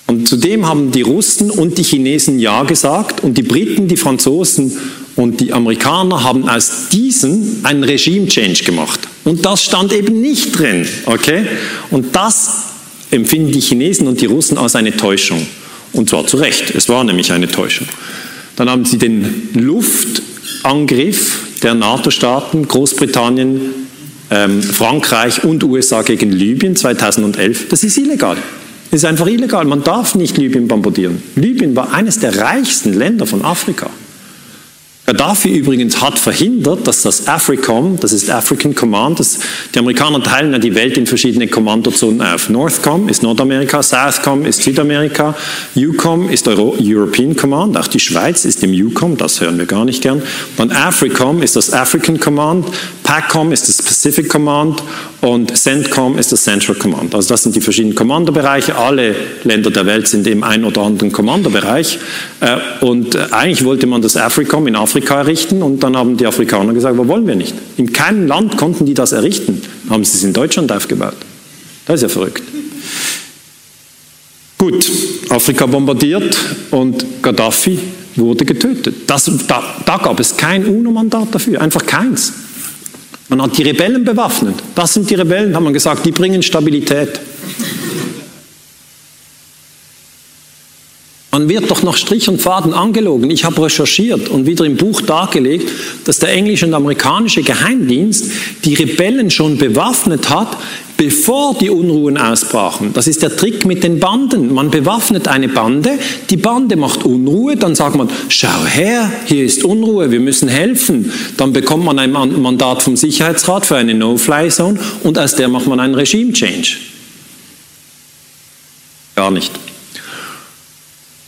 Und zudem haben die Russen und die Chinesen Ja gesagt und die Briten, die Franzosen und die Amerikaner haben aus diesen einen Regime-Change gemacht. Und das stand eben nicht drin. Okay? Und das empfinden die Chinesen und die Russen als eine Täuschung. Und zwar zu Recht. Es war nämlich eine Täuschung. Dann haben sie den Luftangriff der NATO-Staaten, Großbritannien, ähm, Frankreich und USA gegen Libyen 2011. Das ist illegal. Das ist einfach illegal. Man darf nicht Libyen bombardieren. Libyen war eines der reichsten Länder von Afrika. Gaddafi übrigens hat verhindert, dass das AFRICOM, das ist African Command, das, die Amerikaner teilen ja die Welt in verschiedene Kommandozonen auf. NORTHCOM ist Nordamerika, SOUTHCOM ist Südamerika, EUCOM ist Euro European Command, auch die Schweiz ist im EUCOM, das hören wir gar nicht gern. Dann AFRICOM ist das African Command, PACOM ist das Pacific Command und CENTCOM ist das Central Command. Also das sind die verschiedenen Kommandobereiche. Alle Länder der Welt sind im ein oder anderen Kommandobereich. Äh, und äh, eigentlich wollte man das AFRICOM in Afrika errichten und dann haben die Afrikaner gesagt, wo wollen wir nicht. In keinem Land konnten die das errichten. Haben sie es in Deutschland aufgebaut. Das ist ja verrückt. Gut, Afrika bombardiert und Gaddafi wurde getötet. Das, da, da gab es kein UNO-Mandat dafür, einfach keins. Man hat die Rebellen bewaffnet. Das sind die Rebellen, haben man gesagt, die bringen Stabilität. Man wird doch nach Strich und Faden angelogen. Ich habe recherchiert und wieder im Buch dargelegt, dass der englische und amerikanische Geheimdienst die Rebellen schon bewaffnet hat, bevor die Unruhen ausbrachen. Das ist der Trick mit den Banden. Man bewaffnet eine Bande, die Bande macht Unruhe, dann sagt man, schau her, hier ist Unruhe, wir müssen helfen. Dann bekommt man ein Mandat vom Sicherheitsrat für eine No-Fly-Zone und aus der macht man einen Regime-Change. Gar nicht.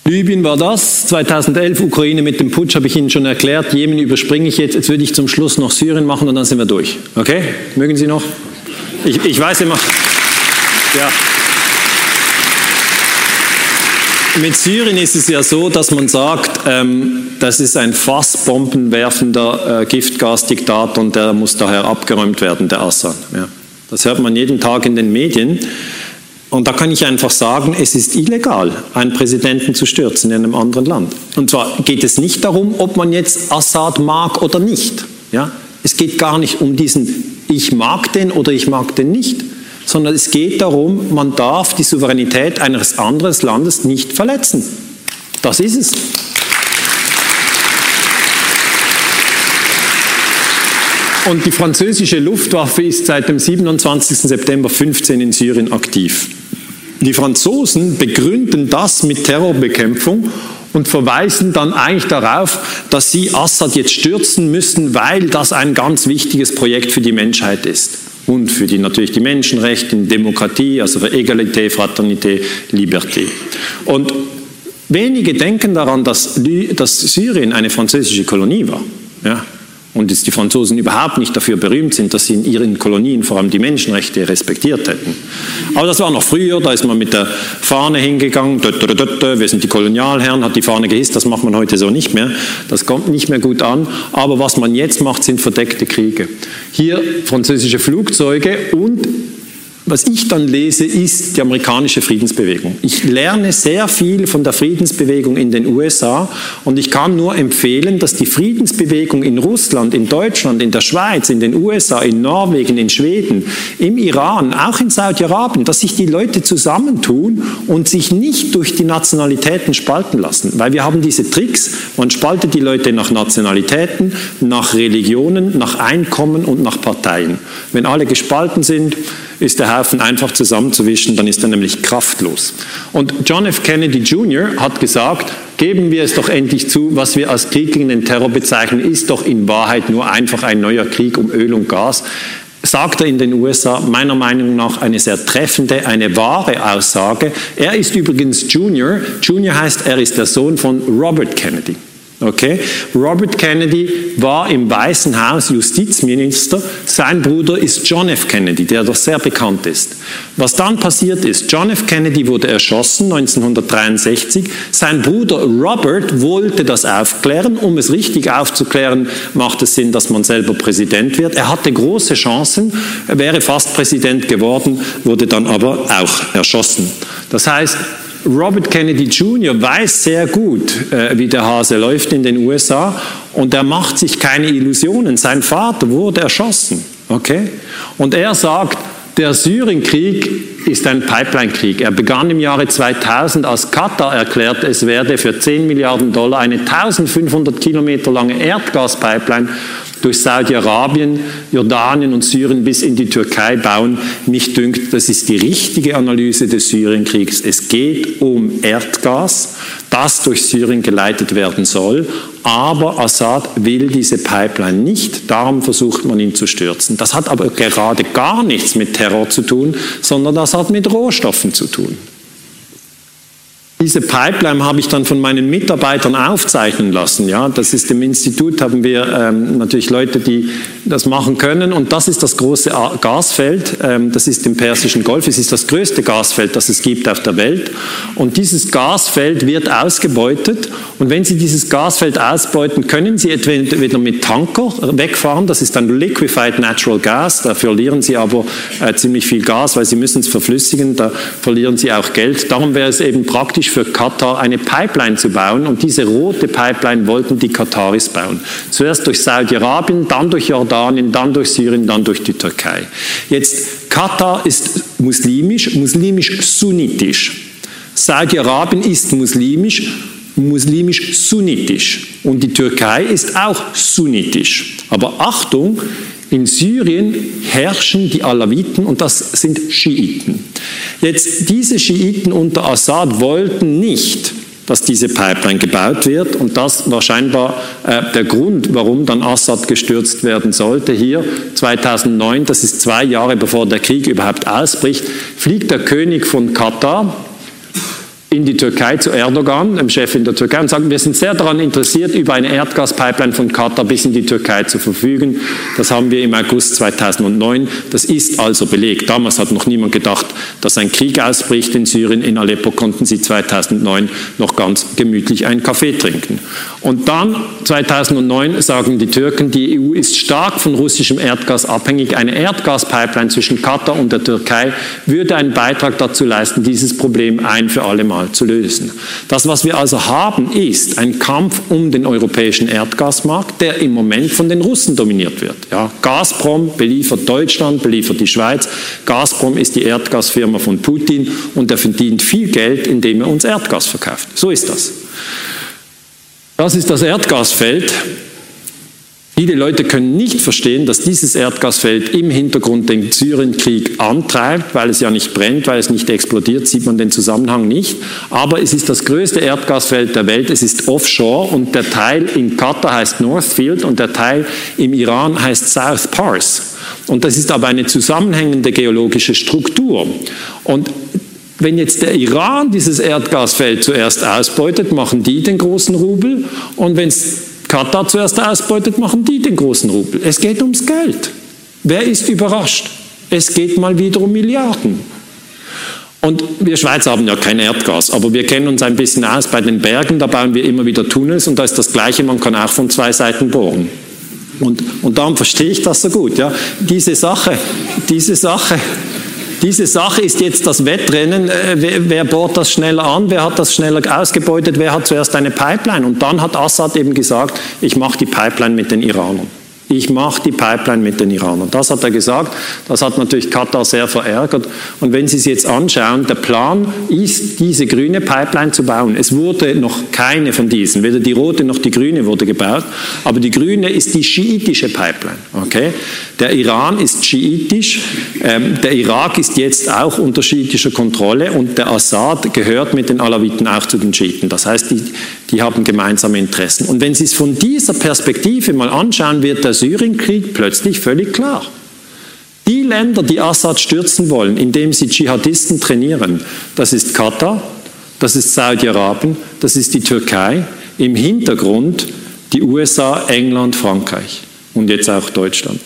Libyen war das, 2011 Ukraine mit dem Putsch habe ich Ihnen schon erklärt, Jemen überspringe ich jetzt, jetzt würde ich zum Schluss noch Syrien machen und dann sind wir durch. Okay? Mögen Sie noch? Ich, ich weiß immer, ja. Mit Syrien ist es ja so, dass man sagt, ähm, das ist ein fassbombenwerfender äh, Giftgasdiktator und der muss daher abgeräumt werden, der Assad. Ja. Das hört man jeden Tag in den Medien. Und da kann ich einfach sagen, es ist illegal, einen Präsidenten zu stürzen in einem anderen Land. Und zwar geht es nicht darum, ob man jetzt Assad mag oder nicht. Ja? Es geht gar nicht um diesen ich mag den oder ich mag den nicht, sondern es geht darum, man darf die Souveränität eines anderen Landes nicht verletzen. Das ist es. Und die französische Luftwaffe ist seit dem 27. September 15 in Syrien aktiv. Die Franzosen begründen das mit Terrorbekämpfung und verweisen dann eigentlich darauf, dass sie Assad jetzt stürzen müssen, weil das ein ganz wichtiges Projekt für die Menschheit ist. Und für die, natürlich die Menschenrechte, Demokratie, also für Egalité, Fraternité, Liberté. Und wenige denken daran, dass, dass Syrien eine französische Kolonie war. Ja? Und dass die Franzosen überhaupt nicht dafür berühmt sind, dass sie in ihren Kolonien vor allem die Menschenrechte respektiert hätten. Aber das war noch früher, da ist man mit der Fahne hingegangen, wir sind die Kolonialherren, hat die Fahne gehisst, das macht man heute so nicht mehr, das kommt nicht mehr gut an, aber was man jetzt macht, sind verdeckte Kriege. Hier französische Flugzeuge und was ich dann lese, ist die amerikanische Friedensbewegung. Ich lerne sehr viel von der Friedensbewegung in den USA und ich kann nur empfehlen, dass die Friedensbewegung in Russland, in Deutschland, in der Schweiz, in den USA, in Norwegen, in Schweden, im Iran, auch in Saudi-Arabien, dass sich die Leute zusammentun und sich nicht durch die Nationalitäten spalten lassen. Weil wir haben diese Tricks, man spaltet die Leute nach Nationalitäten, nach Religionen, nach Einkommen und nach Parteien. Wenn alle gespalten sind, ist der Scheiterhaufen einfach zusammenzuwischen, dann ist er nämlich kraftlos. Und John F. Kennedy Jr. hat gesagt, geben wir es doch endlich zu, was wir als Krieg gegen den Terror bezeichnen, ist doch in Wahrheit nur einfach ein neuer Krieg um Öl und Gas sagt er in den USA meiner Meinung nach eine sehr treffende, eine wahre Aussage. Er ist übrigens Junior. Junior heißt, er ist der Sohn von Robert Kennedy. Okay? Robert Kennedy war im Weißen Haus Justizminister. Sein Bruder ist John F. Kennedy, der doch sehr bekannt ist. Was dann passiert ist, John F. Kennedy wurde erschossen 1963. Sein Bruder Robert wollte das aufklären. Um es richtig aufzuklären, macht es Sinn, dass man selber Präsident wird. Er hatte große Chancen, wäre fast Präsident geworden, wurde dann aber auch erschossen. Das heißt, Robert Kennedy Jr. weiß sehr gut, äh, wie der Hase läuft in den USA und er macht sich keine Illusionen. Sein Vater wurde erschossen. Okay? Und er sagt, der Syrienkrieg ist ein Pipeline-Krieg. Er begann im Jahre 2000, als Katar erklärte, es werde für 10 Milliarden Dollar eine 1500 Kilometer lange Erdgaspipeline durch Saudi-Arabien, Jordanien und Syrien bis in die Türkei bauen. Mich dünkt, das ist die richtige Analyse des Syrienkriegs. Es geht um Erdgas, das durch Syrien geleitet werden soll. Aber Assad will diese Pipeline nicht, darum versucht man ihn zu stürzen. Das hat aber gerade gar nichts mit Terror zu tun, sondern das hat mit Rohstoffen zu tun. Diese Pipeline habe ich dann von meinen Mitarbeitern aufzeichnen lassen. Ja, das ist im Institut haben wir ähm, natürlich Leute, die das machen können. Und das ist das große Gasfeld. Ähm, das ist im Persischen Golf. Es ist das größte Gasfeld, das es gibt auf der Welt. Und dieses Gasfeld wird ausgebeutet. Und wenn Sie dieses Gasfeld ausbeuten, können Sie entweder mit Tanker wegfahren. Das ist dann Liquefied Natural Gas. Da verlieren Sie aber äh, ziemlich viel Gas, weil Sie müssen es verflüssigen. Da verlieren Sie auch Geld. Darum wäre es eben praktisch für Katar eine Pipeline zu bauen und diese rote Pipeline wollten die Kataris bauen. Zuerst durch Saudi-Arabien, dann durch Jordanien, dann durch Syrien, dann durch die Türkei. Jetzt, Katar ist muslimisch, muslimisch-sunnitisch. Saudi-Arabien ist muslimisch, muslimisch-sunnitisch. Und die Türkei ist auch sunnitisch. Aber Achtung, in Syrien herrschen die Alawiten und das sind Schiiten. Jetzt, diese Schiiten unter Assad wollten nicht, dass diese Pipeline gebaut wird. Und das war scheinbar äh, der Grund, warum dann Assad gestürzt werden sollte. Hier 2009, das ist zwei Jahre bevor der Krieg überhaupt ausbricht, fliegt der König von Katar, in die Türkei zu Erdogan, dem Chef in der Türkei, und sagen, wir sind sehr daran interessiert, über eine Erdgaspipeline von Katar bis in die Türkei zu verfügen. Das haben wir im August 2009. Das ist also belegt. Damals hat noch niemand gedacht, dass ein Krieg ausbricht in Syrien. In Aleppo konnten sie 2009 noch ganz gemütlich einen Kaffee trinken. Und dann 2009 sagen die Türken, die EU ist stark von russischem Erdgas abhängig. Eine Erdgaspipeline zwischen Katar und der Türkei würde einen Beitrag dazu leisten, dieses Problem ein für alle Mal zu lösen. Das, was wir also haben, ist ein Kampf um den europäischen Erdgasmarkt, der im Moment von den Russen dominiert wird. Ja, Gazprom beliefert Deutschland, beliefert die Schweiz. Gazprom ist die Erdgasfirma von Putin und er verdient viel Geld, indem er uns Erdgas verkauft. So ist das. Das ist das Erdgasfeld. Viele Leute können nicht verstehen, dass dieses Erdgasfeld im Hintergrund den Syrienkrieg antreibt, weil es ja nicht brennt, weil es nicht explodiert, sieht man den Zusammenhang nicht. Aber es ist das größte Erdgasfeld der Welt, es ist offshore und der Teil in Katar heißt Northfield und der Teil im Iran heißt South Pars. Und das ist aber eine zusammenhängende geologische Struktur. Und wenn jetzt der Iran dieses Erdgasfeld zuerst ausbeutet, machen die den großen Rubel. Und wenn es Katar zuerst ausbeutet, machen die den großen Rubel. Es geht ums Geld. Wer ist überrascht? Es geht mal wieder um Milliarden. Und wir Schweizer haben ja kein Erdgas, aber wir kennen uns ein bisschen aus. Bei den Bergen, da bauen wir immer wieder Tunnels und da ist das Gleiche, man kann auch von zwei Seiten bohren. Und, und darum verstehe ich das so gut. Ja. Diese Sache, diese Sache, diese Sache ist jetzt das Wettrennen, äh, wer, wer bohrt das schneller an, wer hat das schneller ausgebeutet, wer hat zuerst eine Pipeline. Und dann hat Assad eben gesagt, ich mache die Pipeline mit den Iranern. Ich mache die Pipeline mit den Iranern. Das hat er gesagt. Das hat natürlich Katar sehr verärgert. Und wenn Sie es jetzt anschauen, der Plan ist, diese grüne Pipeline zu bauen. Es wurde noch keine von diesen, weder die rote noch die grüne wurde gebaut. Aber die grüne ist die schiitische Pipeline. Okay? Der Iran ist schiitisch. Ähm, der Irak ist jetzt auch unter schiitischer Kontrolle und der Assad gehört mit den Alawiten auch zu den Schiiten. Das heißt, die, die haben gemeinsame Interessen. Und wenn Sie es von dieser Perspektive mal anschauen, wird der Syrienkrieg plötzlich völlig klar. Die Länder, die Assad stürzen wollen, indem sie Dschihadisten trainieren, das ist Katar, das ist Saudi-Arabien, das ist die Türkei, im Hintergrund die USA, England, Frankreich und jetzt auch Deutschland.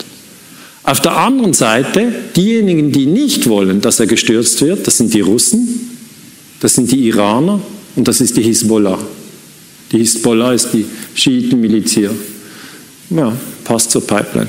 Auf der anderen Seite, diejenigen, die nicht wollen, dass er gestürzt wird, das sind die Russen, das sind die Iraner und das ist die Hisbollah. Die Hisbollah ist die Schiitenmiliz hier. Ja, passt zur Pipeline.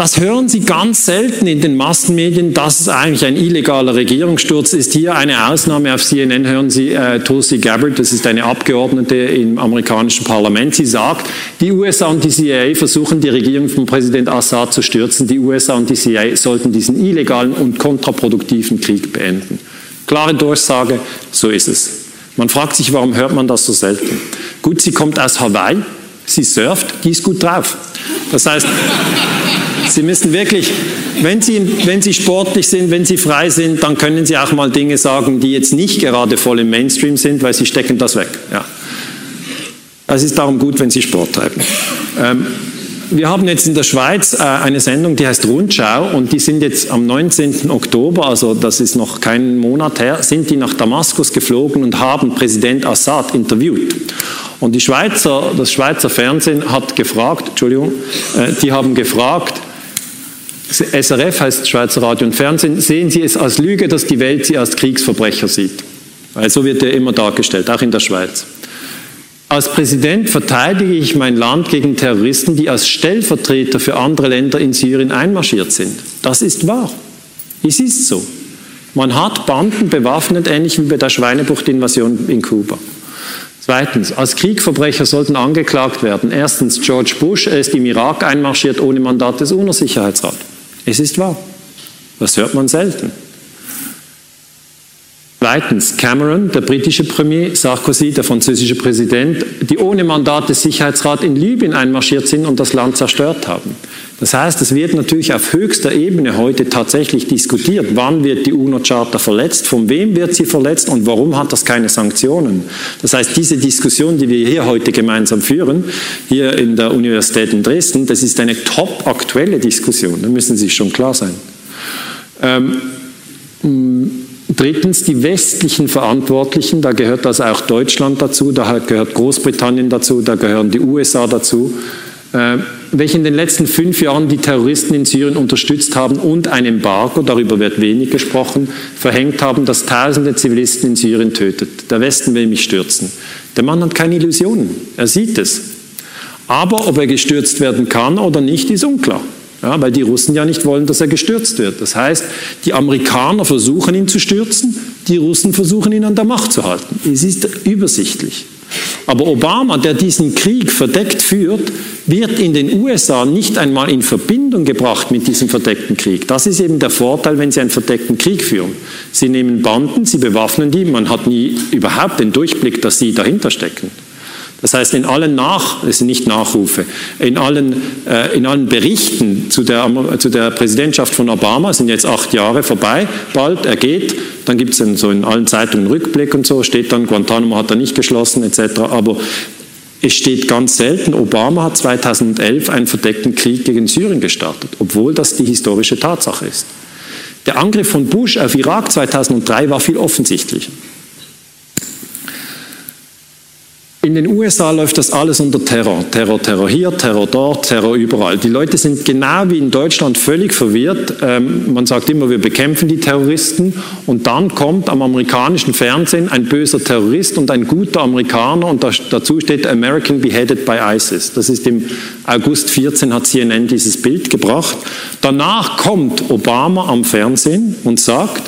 Das hören Sie ganz selten in den Massenmedien, dass es eigentlich ein illegaler Regierungssturz ist. Hier eine Ausnahme auf CNN hören Sie äh, Tulsi Gabbard, das ist eine Abgeordnete im amerikanischen Parlament. Sie sagt, die USA und die CIA versuchen die Regierung von Präsident Assad zu stürzen. Die USA und die CIA sollten diesen illegalen und kontraproduktiven Krieg beenden. Klare Durchsage, so ist es. Man fragt sich, warum hört man das so selten? Gut, sie kommt aus Hawaii, sie surft, die ist gut drauf. Das heißt, Sie müssen wirklich, wenn Sie, wenn Sie sportlich sind, wenn Sie frei sind, dann können Sie auch mal Dinge sagen, die jetzt nicht gerade voll im Mainstream sind, weil Sie stecken das weg. Ja. Es ist darum gut, wenn Sie Sport treiben. Ähm, wir haben jetzt in der Schweiz äh, eine Sendung, die heißt Rundschau und die sind jetzt am 19. Oktober, also das ist noch kein Monat her, sind die nach Damaskus geflogen und haben Präsident Assad interviewt. Und die Schweizer, das Schweizer Fernsehen hat gefragt, Entschuldigung, äh, die haben gefragt, SRF heißt Schweizer Radio und Fernsehen, sehen Sie es als Lüge, dass die Welt Sie als Kriegsverbrecher sieht? Weil so wird er immer dargestellt, auch in der Schweiz. Als Präsident verteidige ich mein Land gegen Terroristen, die als Stellvertreter für andere Länder in Syrien einmarschiert sind. Das ist wahr. Es ist so. Man hat Banden bewaffnet, ähnlich wie bei der Schweinebucht-Invasion in Kuba. Zweitens, als Kriegsverbrecher sollten angeklagt werden. Erstens, George Bush, ist im Irak einmarschiert ohne Mandat des UNO-Sicherheitsrats. Es ist wahr. Das hört man selten. Zweitens, Cameron, der britische Premier, Sarkozy, der französische Präsident, die ohne Mandat des Sicherheitsrats in Libyen einmarschiert sind und das Land zerstört haben. Das heißt, es wird natürlich auf höchster Ebene heute tatsächlich diskutiert, wann wird die UNO-Charta verletzt, von wem wird sie verletzt und warum hat das keine Sanktionen. Das heißt, diese Diskussion, die wir hier heute gemeinsam führen, hier in der Universität in Dresden, das ist eine top aktuelle Diskussion, da müssen Sie sich schon klar sein. Ähm, Drittens die westlichen Verantwortlichen, da gehört also auch Deutschland dazu, da gehört Großbritannien dazu, da gehören die USA dazu, äh, welche in den letzten fünf Jahren die Terroristen in Syrien unterstützt haben und ein Embargo, darüber wird wenig gesprochen, verhängt haben, das tausende Zivilisten in Syrien tötet. Der Westen will mich stürzen. Der Mann hat keine Illusionen, er sieht es. Aber ob er gestürzt werden kann oder nicht, ist unklar. Ja, weil die Russen ja nicht wollen, dass er gestürzt wird. Das heißt, die Amerikaner versuchen ihn zu stürzen, die Russen versuchen ihn an der Macht zu halten. Es ist übersichtlich. Aber Obama, der diesen Krieg verdeckt führt, wird in den USA nicht einmal in Verbindung gebracht mit diesem verdeckten Krieg. Das ist eben der Vorteil, wenn Sie einen verdeckten Krieg führen. Sie nehmen Banden, Sie bewaffnen die, man hat nie überhaupt den Durchblick, dass Sie dahinter stecken. Das heißt, in allen Nach, es sind nicht Nachrufe, in allen, äh, in allen Berichten zu der, zu der Präsidentschaft von Obama, sind jetzt acht Jahre vorbei, bald, er geht, dann gibt es so in allen Zeitungen Rückblick und so, steht dann, Guantanamo hat er nicht geschlossen etc., aber es steht ganz selten, Obama hat 2011 einen verdeckten Krieg gegen Syrien gestartet, obwohl das die historische Tatsache ist. Der Angriff von Bush auf Irak 2003 war viel offensichtlicher. In den USA läuft das alles unter Terror. Terror, Terror hier, Terror dort, Terror überall. Die Leute sind genau wie in Deutschland völlig verwirrt. Ähm, man sagt immer, wir bekämpfen die Terroristen und dann kommt am amerikanischen Fernsehen ein böser Terrorist und ein guter Amerikaner und dazu steht American beheaded by ISIS. Das ist im August 14 hat CNN dieses Bild gebracht. Danach kommt Obama am Fernsehen und sagt,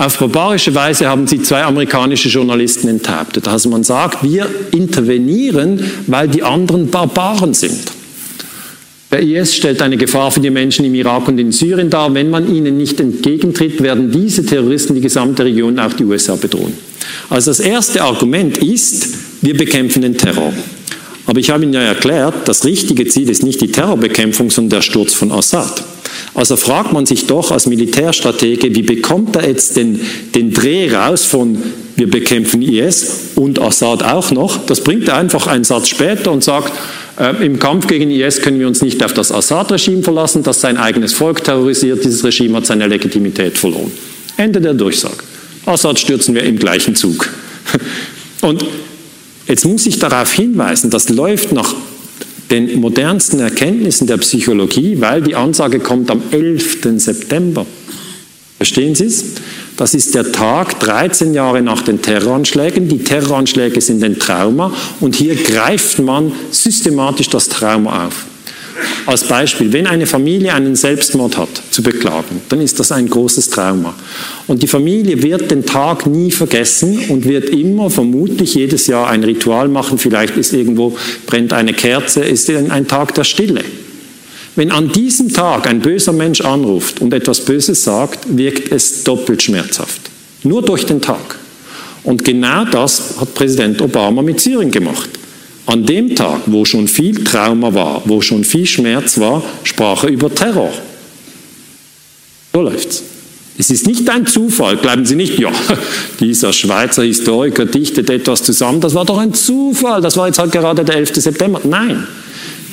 auf barbarische Weise haben sie zwei amerikanische Journalisten enthauptet. Also man sagt, wir intervenieren, weil die anderen Barbaren sind. Der IS stellt eine Gefahr für die Menschen im Irak und in Syrien dar. Wenn man ihnen nicht entgegentritt, werden diese Terroristen die gesamte Region, auch die USA, bedrohen. Also das erste Argument ist, wir bekämpfen den Terror. Aber ich habe Ihnen ja erklärt, das richtige Ziel ist nicht die Terrorbekämpfung, sondern der Sturz von Assad. Also fragt man sich doch als Militärstratege, wie bekommt er jetzt den, den Dreh raus von wir bekämpfen IS und Assad auch noch. Das bringt er einfach einen Satz später und sagt, äh, im Kampf gegen IS können wir uns nicht auf das Assad-Regime verlassen, das sein eigenes Volk terrorisiert. Dieses Regime hat seine Legitimität verloren. Ende der Durchsage. Assad stürzen wir im gleichen Zug. Und jetzt muss ich darauf hinweisen, das läuft nach den modernsten Erkenntnissen der Psychologie, weil die Ansage kommt am 11. September. Verstehen Sie es? Das ist der Tag 13 Jahre nach den Terroranschlägen. Die Terroranschläge sind ein Trauma und hier greift man systematisch das Trauma auf. Als Beispiel, wenn eine Familie einen Selbstmord hat zu beklagen, dann ist das ein großes Trauma. Und die Familie wird den Tag nie vergessen und wird immer vermutlich jedes Jahr ein Ritual machen. Vielleicht ist irgendwo, brennt eine Kerze, ist ein Tag der Stille. Wenn an diesem Tag ein böser Mensch anruft und etwas Böses sagt, wirkt es doppelt schmerzhaft. Nur durch den Tag. Und genau das hat Präsident Obama mit Syrien gemacht. An dem Tag, wo schon viel Trauma war, wo schon viel Schmerz war, sprach er über Terror. So läuft's. Es ist nicht ein Zufall, bleiben Sie nicht, ja, dieser Schweizer Historiker dichtet etwas zusammen, das war doch ein Zufall, das war jetzt halt gerade der 11. September. Nein,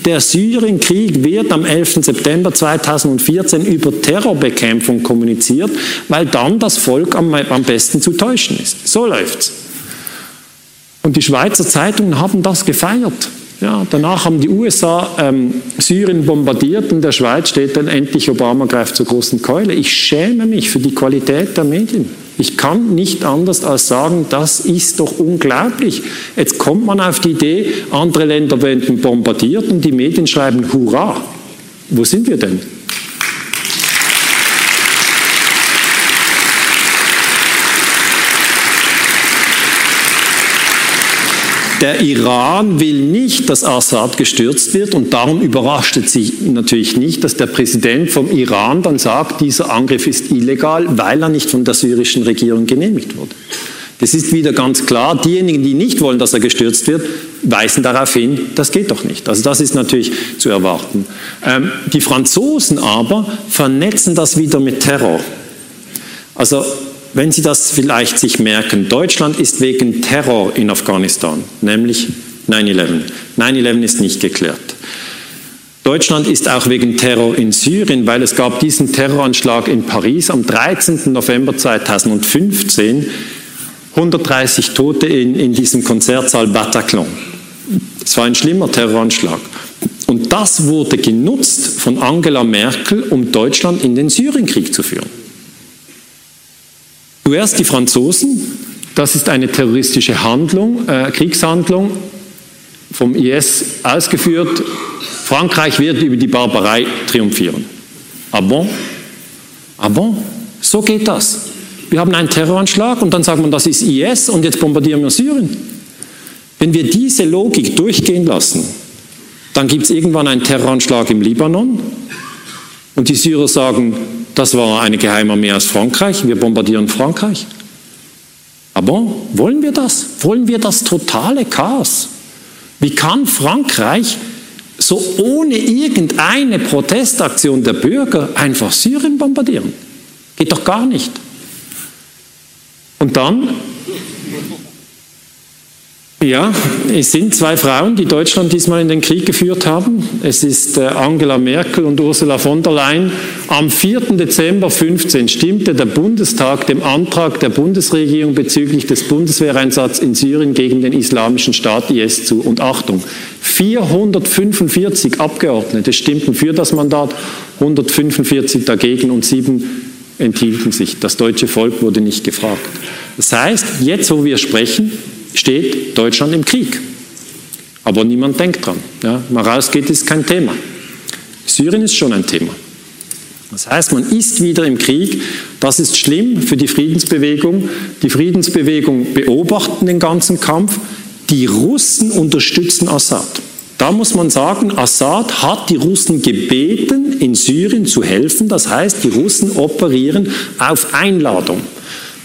der Syrienkrieg wird am 11. September 2014 über Terrorbekämpfung kommuniziert, weil dann das Volk am, am besten zu täuschen ist. So läuft's. Und die Schweizer Zeitungen haben das gefeiert. Ja, danach haben die USA ähm, Syrien bombardiert und der Schweiz steht dann endlich, Obama greift zur großen Keule. Ich schäme mich für die Qualität der Medien. Ich kann nicht anders als sagen, das ist doch unglaublich. Jetzt kommt man auf die Idee, andere Länder werden bombardiert und die Medien schreiben Hurra. Wo sind wir denn? Der Iran will nicht, dass Assad gestürzt wird und darum überrascht es sich natürlich nicht, dass der Präsident vom Iran dann sagt, dieser Angriff ist illegal, weil er nicht von der syrischen Regierung genehmigt wurde. Das ist wieder ganz klar. Diejenigen, die nicht wollen, dass er gestürzt wird, weisen darauf hin, das geht doch nicht. Also das ist natürlich zu erwarten. Ähm, die Franzosen aber vernetzen das wieder mit Terror. Also wenn Sie das vielleicht sich merken, Deutschland ist wegen Terror in Afghanistan, nämlich 9-11. 9-11 ist nicht geklärt. Deutschland ist auch wegen Terror in Syrien, weil es gab diesen Terroranschlag in Paris am 13. November 2015, 130 Tote in, in diesem Konzertsaal Bataclan. Es war ein schlimmer Terroranschlag. Und das wurde genutzt von Angela Merkel, um Deutschland in den Syrienkrieg zu führen. Zuerst die Franzosen, das ist eine terroristische Handlung, äh, Kriegshandlung, vom IS ausgeführt. Frankreich wird über die Barbarei triumphieren. Ah bon? Ah bon? So geht das. Wir haben einen Terroranschlag und dann sagt man, das ist IS und jetzt bombardieren wir Syrien. Wenn wir diese Logik durchgehen lassen, dann gibt es irgendwann einen Terroranschlag im Libanon und die Syrer sagen, das war eine Geheimarmee aus Frankreich. Wir bombardieren Frankreich. Aber wollen wir das? Wollen wir das totale Chaos? Wie kann Frankreich so ohne irgendeine Protestaktion der Bürger einfach Syrien bombardieren? Geht doch gar nicht. Und dann ja, es sind zwei Frauen, die Deutschland diesmal in den Krieg geführt haben. Es ist äh, Angela Merkel und Ursula von der Leyen. Am 4. Dezember 15 stimmte der Bundestag dem Antrag der Bundesregierung bezüglich des Bundeswehreinsatzes in Syrien gegen den islamischen Staat IS zu. Und Achtung, 445 Abgeordnete stimmten für das Mandat, 145 dagegen und sieben enthielten sich. Das deutsche Volk wurde nicht gefragt. Das heißt, jetzt, wo wir sprechen, steht Deutschland im Krieg. Aber niemand denkt dran. Ja, mal rausgeht, ist kein Thema. Syrien ist schon ein Thema. Das heißt, man ist wieder im Krieg. Das ist schlimm für die Friedensbewegung. Die Friedensbewegung beobachtet den ganzen Kampf. Die Russen unterstützen Assad. Da muss man sagen, Assad hat die Russen gebeten, in Syrien zu helfen. Das heißt, die Russen operieren auf Einladung.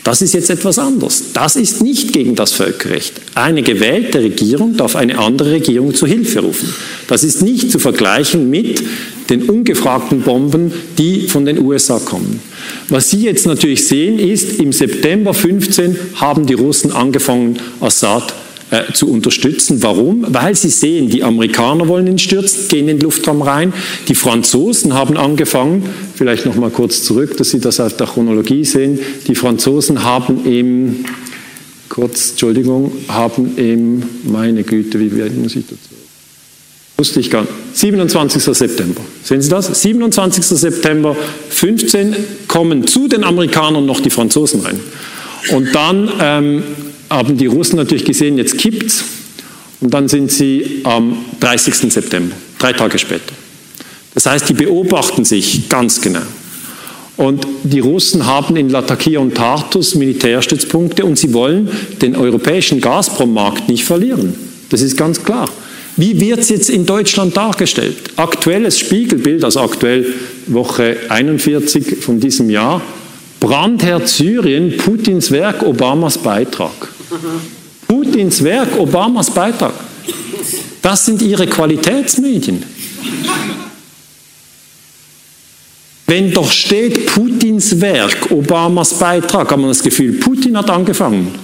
Das ist jetzt etwas anderes. Das ist nicht gegen das Völkerrecht. Eine gewählte Regierung darf eine andere Regierung zu Hilfe rufen. Das ist nicht zu vergleichen mit den ungefragten Bomben, die von den USA kommen. Was Sie jetzt natürlich sehen, ist, im September 15 haben die Russen angefangen, Assad äh, zu unterstützen. Warum? Weil sie sehen, die Amerikaner wollen ihn stürzen, gehen in den Luftraum rein. Die Franzosen haben angefangen, vielleicht noch mal kurz zurück, dass Sie das auf der Chronologie sehen. Die Franzosen haben im, kurz, Entschuldigung, haben im, meine Güte, wie muss ich dazu? Wusste ich gar nicht. 27. September. Sehen Sie das? 27. September 15 kommen zu den Amerikanern noch die Franzosen rein. Und dann ähm, haben die Russen natürlich gesehen, jetzt kippt's. Und dann sind sie am 30. September, drei Tage später. Das heißt, die beobachten sich ganz genau. Und die Russen haben in Latakia und Tartus Militärstützpunkte und sie wollen den europäischen Gazprom-Markt nicht verlieren. Das ist ganz klar. Wie wird es jetzt in Deutschland dargestellt? Aktuelles Spiegelbild, also aktuell Woche 41 von diesem Jahr, Brandherr Syrien, Putins Werk, Obamas Beitrag. Putins Werk, Obamas Beitrag. Das sind ihre Qualitätsmedien. Wenn doch steht Putins Werk, Obamas Beitrag, hat man das Gefühl, Putin hat angefangen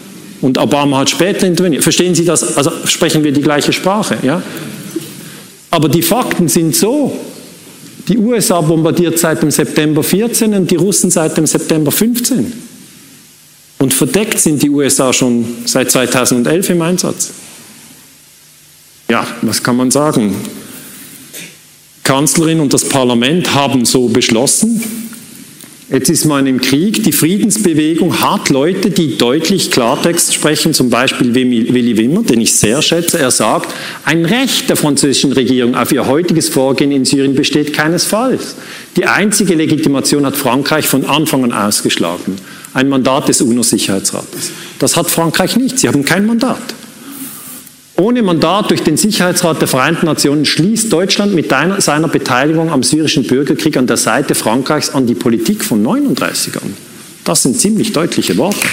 und Obama hat später interveniert. Verstehen Sie das? Also sprechen wir die gleiche Sprache, ja? Aber die Fakten sind so. Die USA bombardiert seit dem September 14 und die Russen seit dem September 15. Und verdeckt sind die USA schon seit 2011 im Einsatz. Ja, was kann man sagen? Kanzlerin und das Parlament haben so beschlossen. Jetzt ist man im Krieg. Die Friedensbewegung hat Leute, die deutlich Klartext sprechen, zum Beispiel Willy Wimmer, den ich sehr schätze. Er sagt, ein Recht der französischen Regierung auf ihr heutiges Vorgehen in Syrien besteht keinesfalls. Die einzige Legitimation hat Frankreich von Anfang an ausgeschlagen ein Mandat des UNO-Sicherheitsrates. Das hat Frankreich nicht. Sie haben kein Mandat. Ohne Mandat durch den Sicherheitsrat der Vereinten Nationen schließt Deutschland mit seiner Beteiligung am syrischen Bürgerkrieg an der Seite Frankreichs an die Politik von 39 an. Das sind ziemlich deutliche Worte.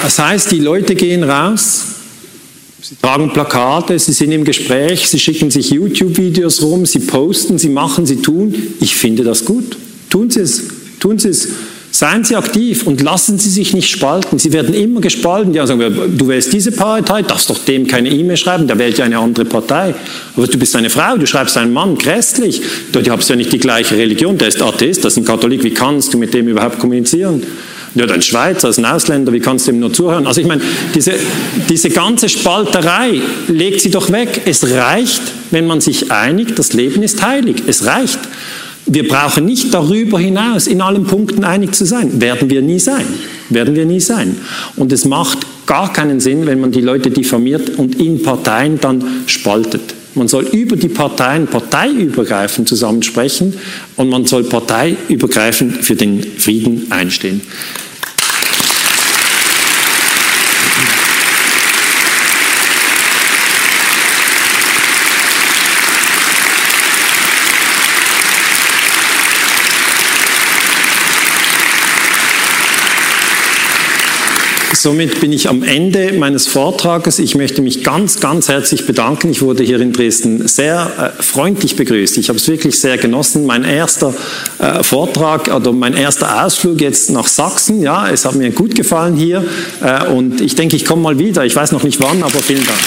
Das heißt, die Leute gehen raus, Sie tragen Plakate, Sie sind im Gespräch, Sie schicken sich YouTube-Videos rum, Sie posten, Sie machen, Sie tun. Ich finde das gut. Tun Sie es. Tun Sie es. Seien Sie aktiv und lassen Sie sich nicht spalten. Sie werden immer gespalten. Die sagen, du wählst diese Partei, darfst doch dem keine E-Mail schreiben, der wählt ja eine andere Partei. Aber du bist eine Frau, du schreibst einen Mann, grässlich. Du hast ja nicht die gleiche Religion, der ist Atheist, das ist ein Katholik, wie kannst du mit dem überhaupt kommunizieren? Ja, ein Schweizer, ist ein Ausländer, wie kannst du ihm nur zuhören? Also ich meine, diese, diese ganze Spalterei legt sie doch weg. Es reicht, wenn man sich einigt, das Leben ist heilig. Es reicht. Wir brauchen nicht darüber hinaus in allen Punkten einig zu sein. Werden wir nie sein. Werden wir nie sein. Und es macht gar keinen Sinn, wenn man die Leute diffamiert und in Parteien dann spaltet. Man soll über die Parteien parteiübergreifend zusammensprechen und man soll parteiübergreifend für den Frieden einstehen. Somit bin ich am Ende meines Vortrages. Ich möchte mich ganz, ganz herzlich bedanken. Ich wurde hier in Dresden sehr äh, freundlich begrüßt. Ich habe es wirklich sehr genossen. Mein erster äh, Vortrag oder mein erster Ausflug jetzt nach Sachsen. Ja, es hat mir gut gefallen hier äh, und ich denke, ich komme mal wieder. Ich weiß noch nicht wann, aber vielen Dank.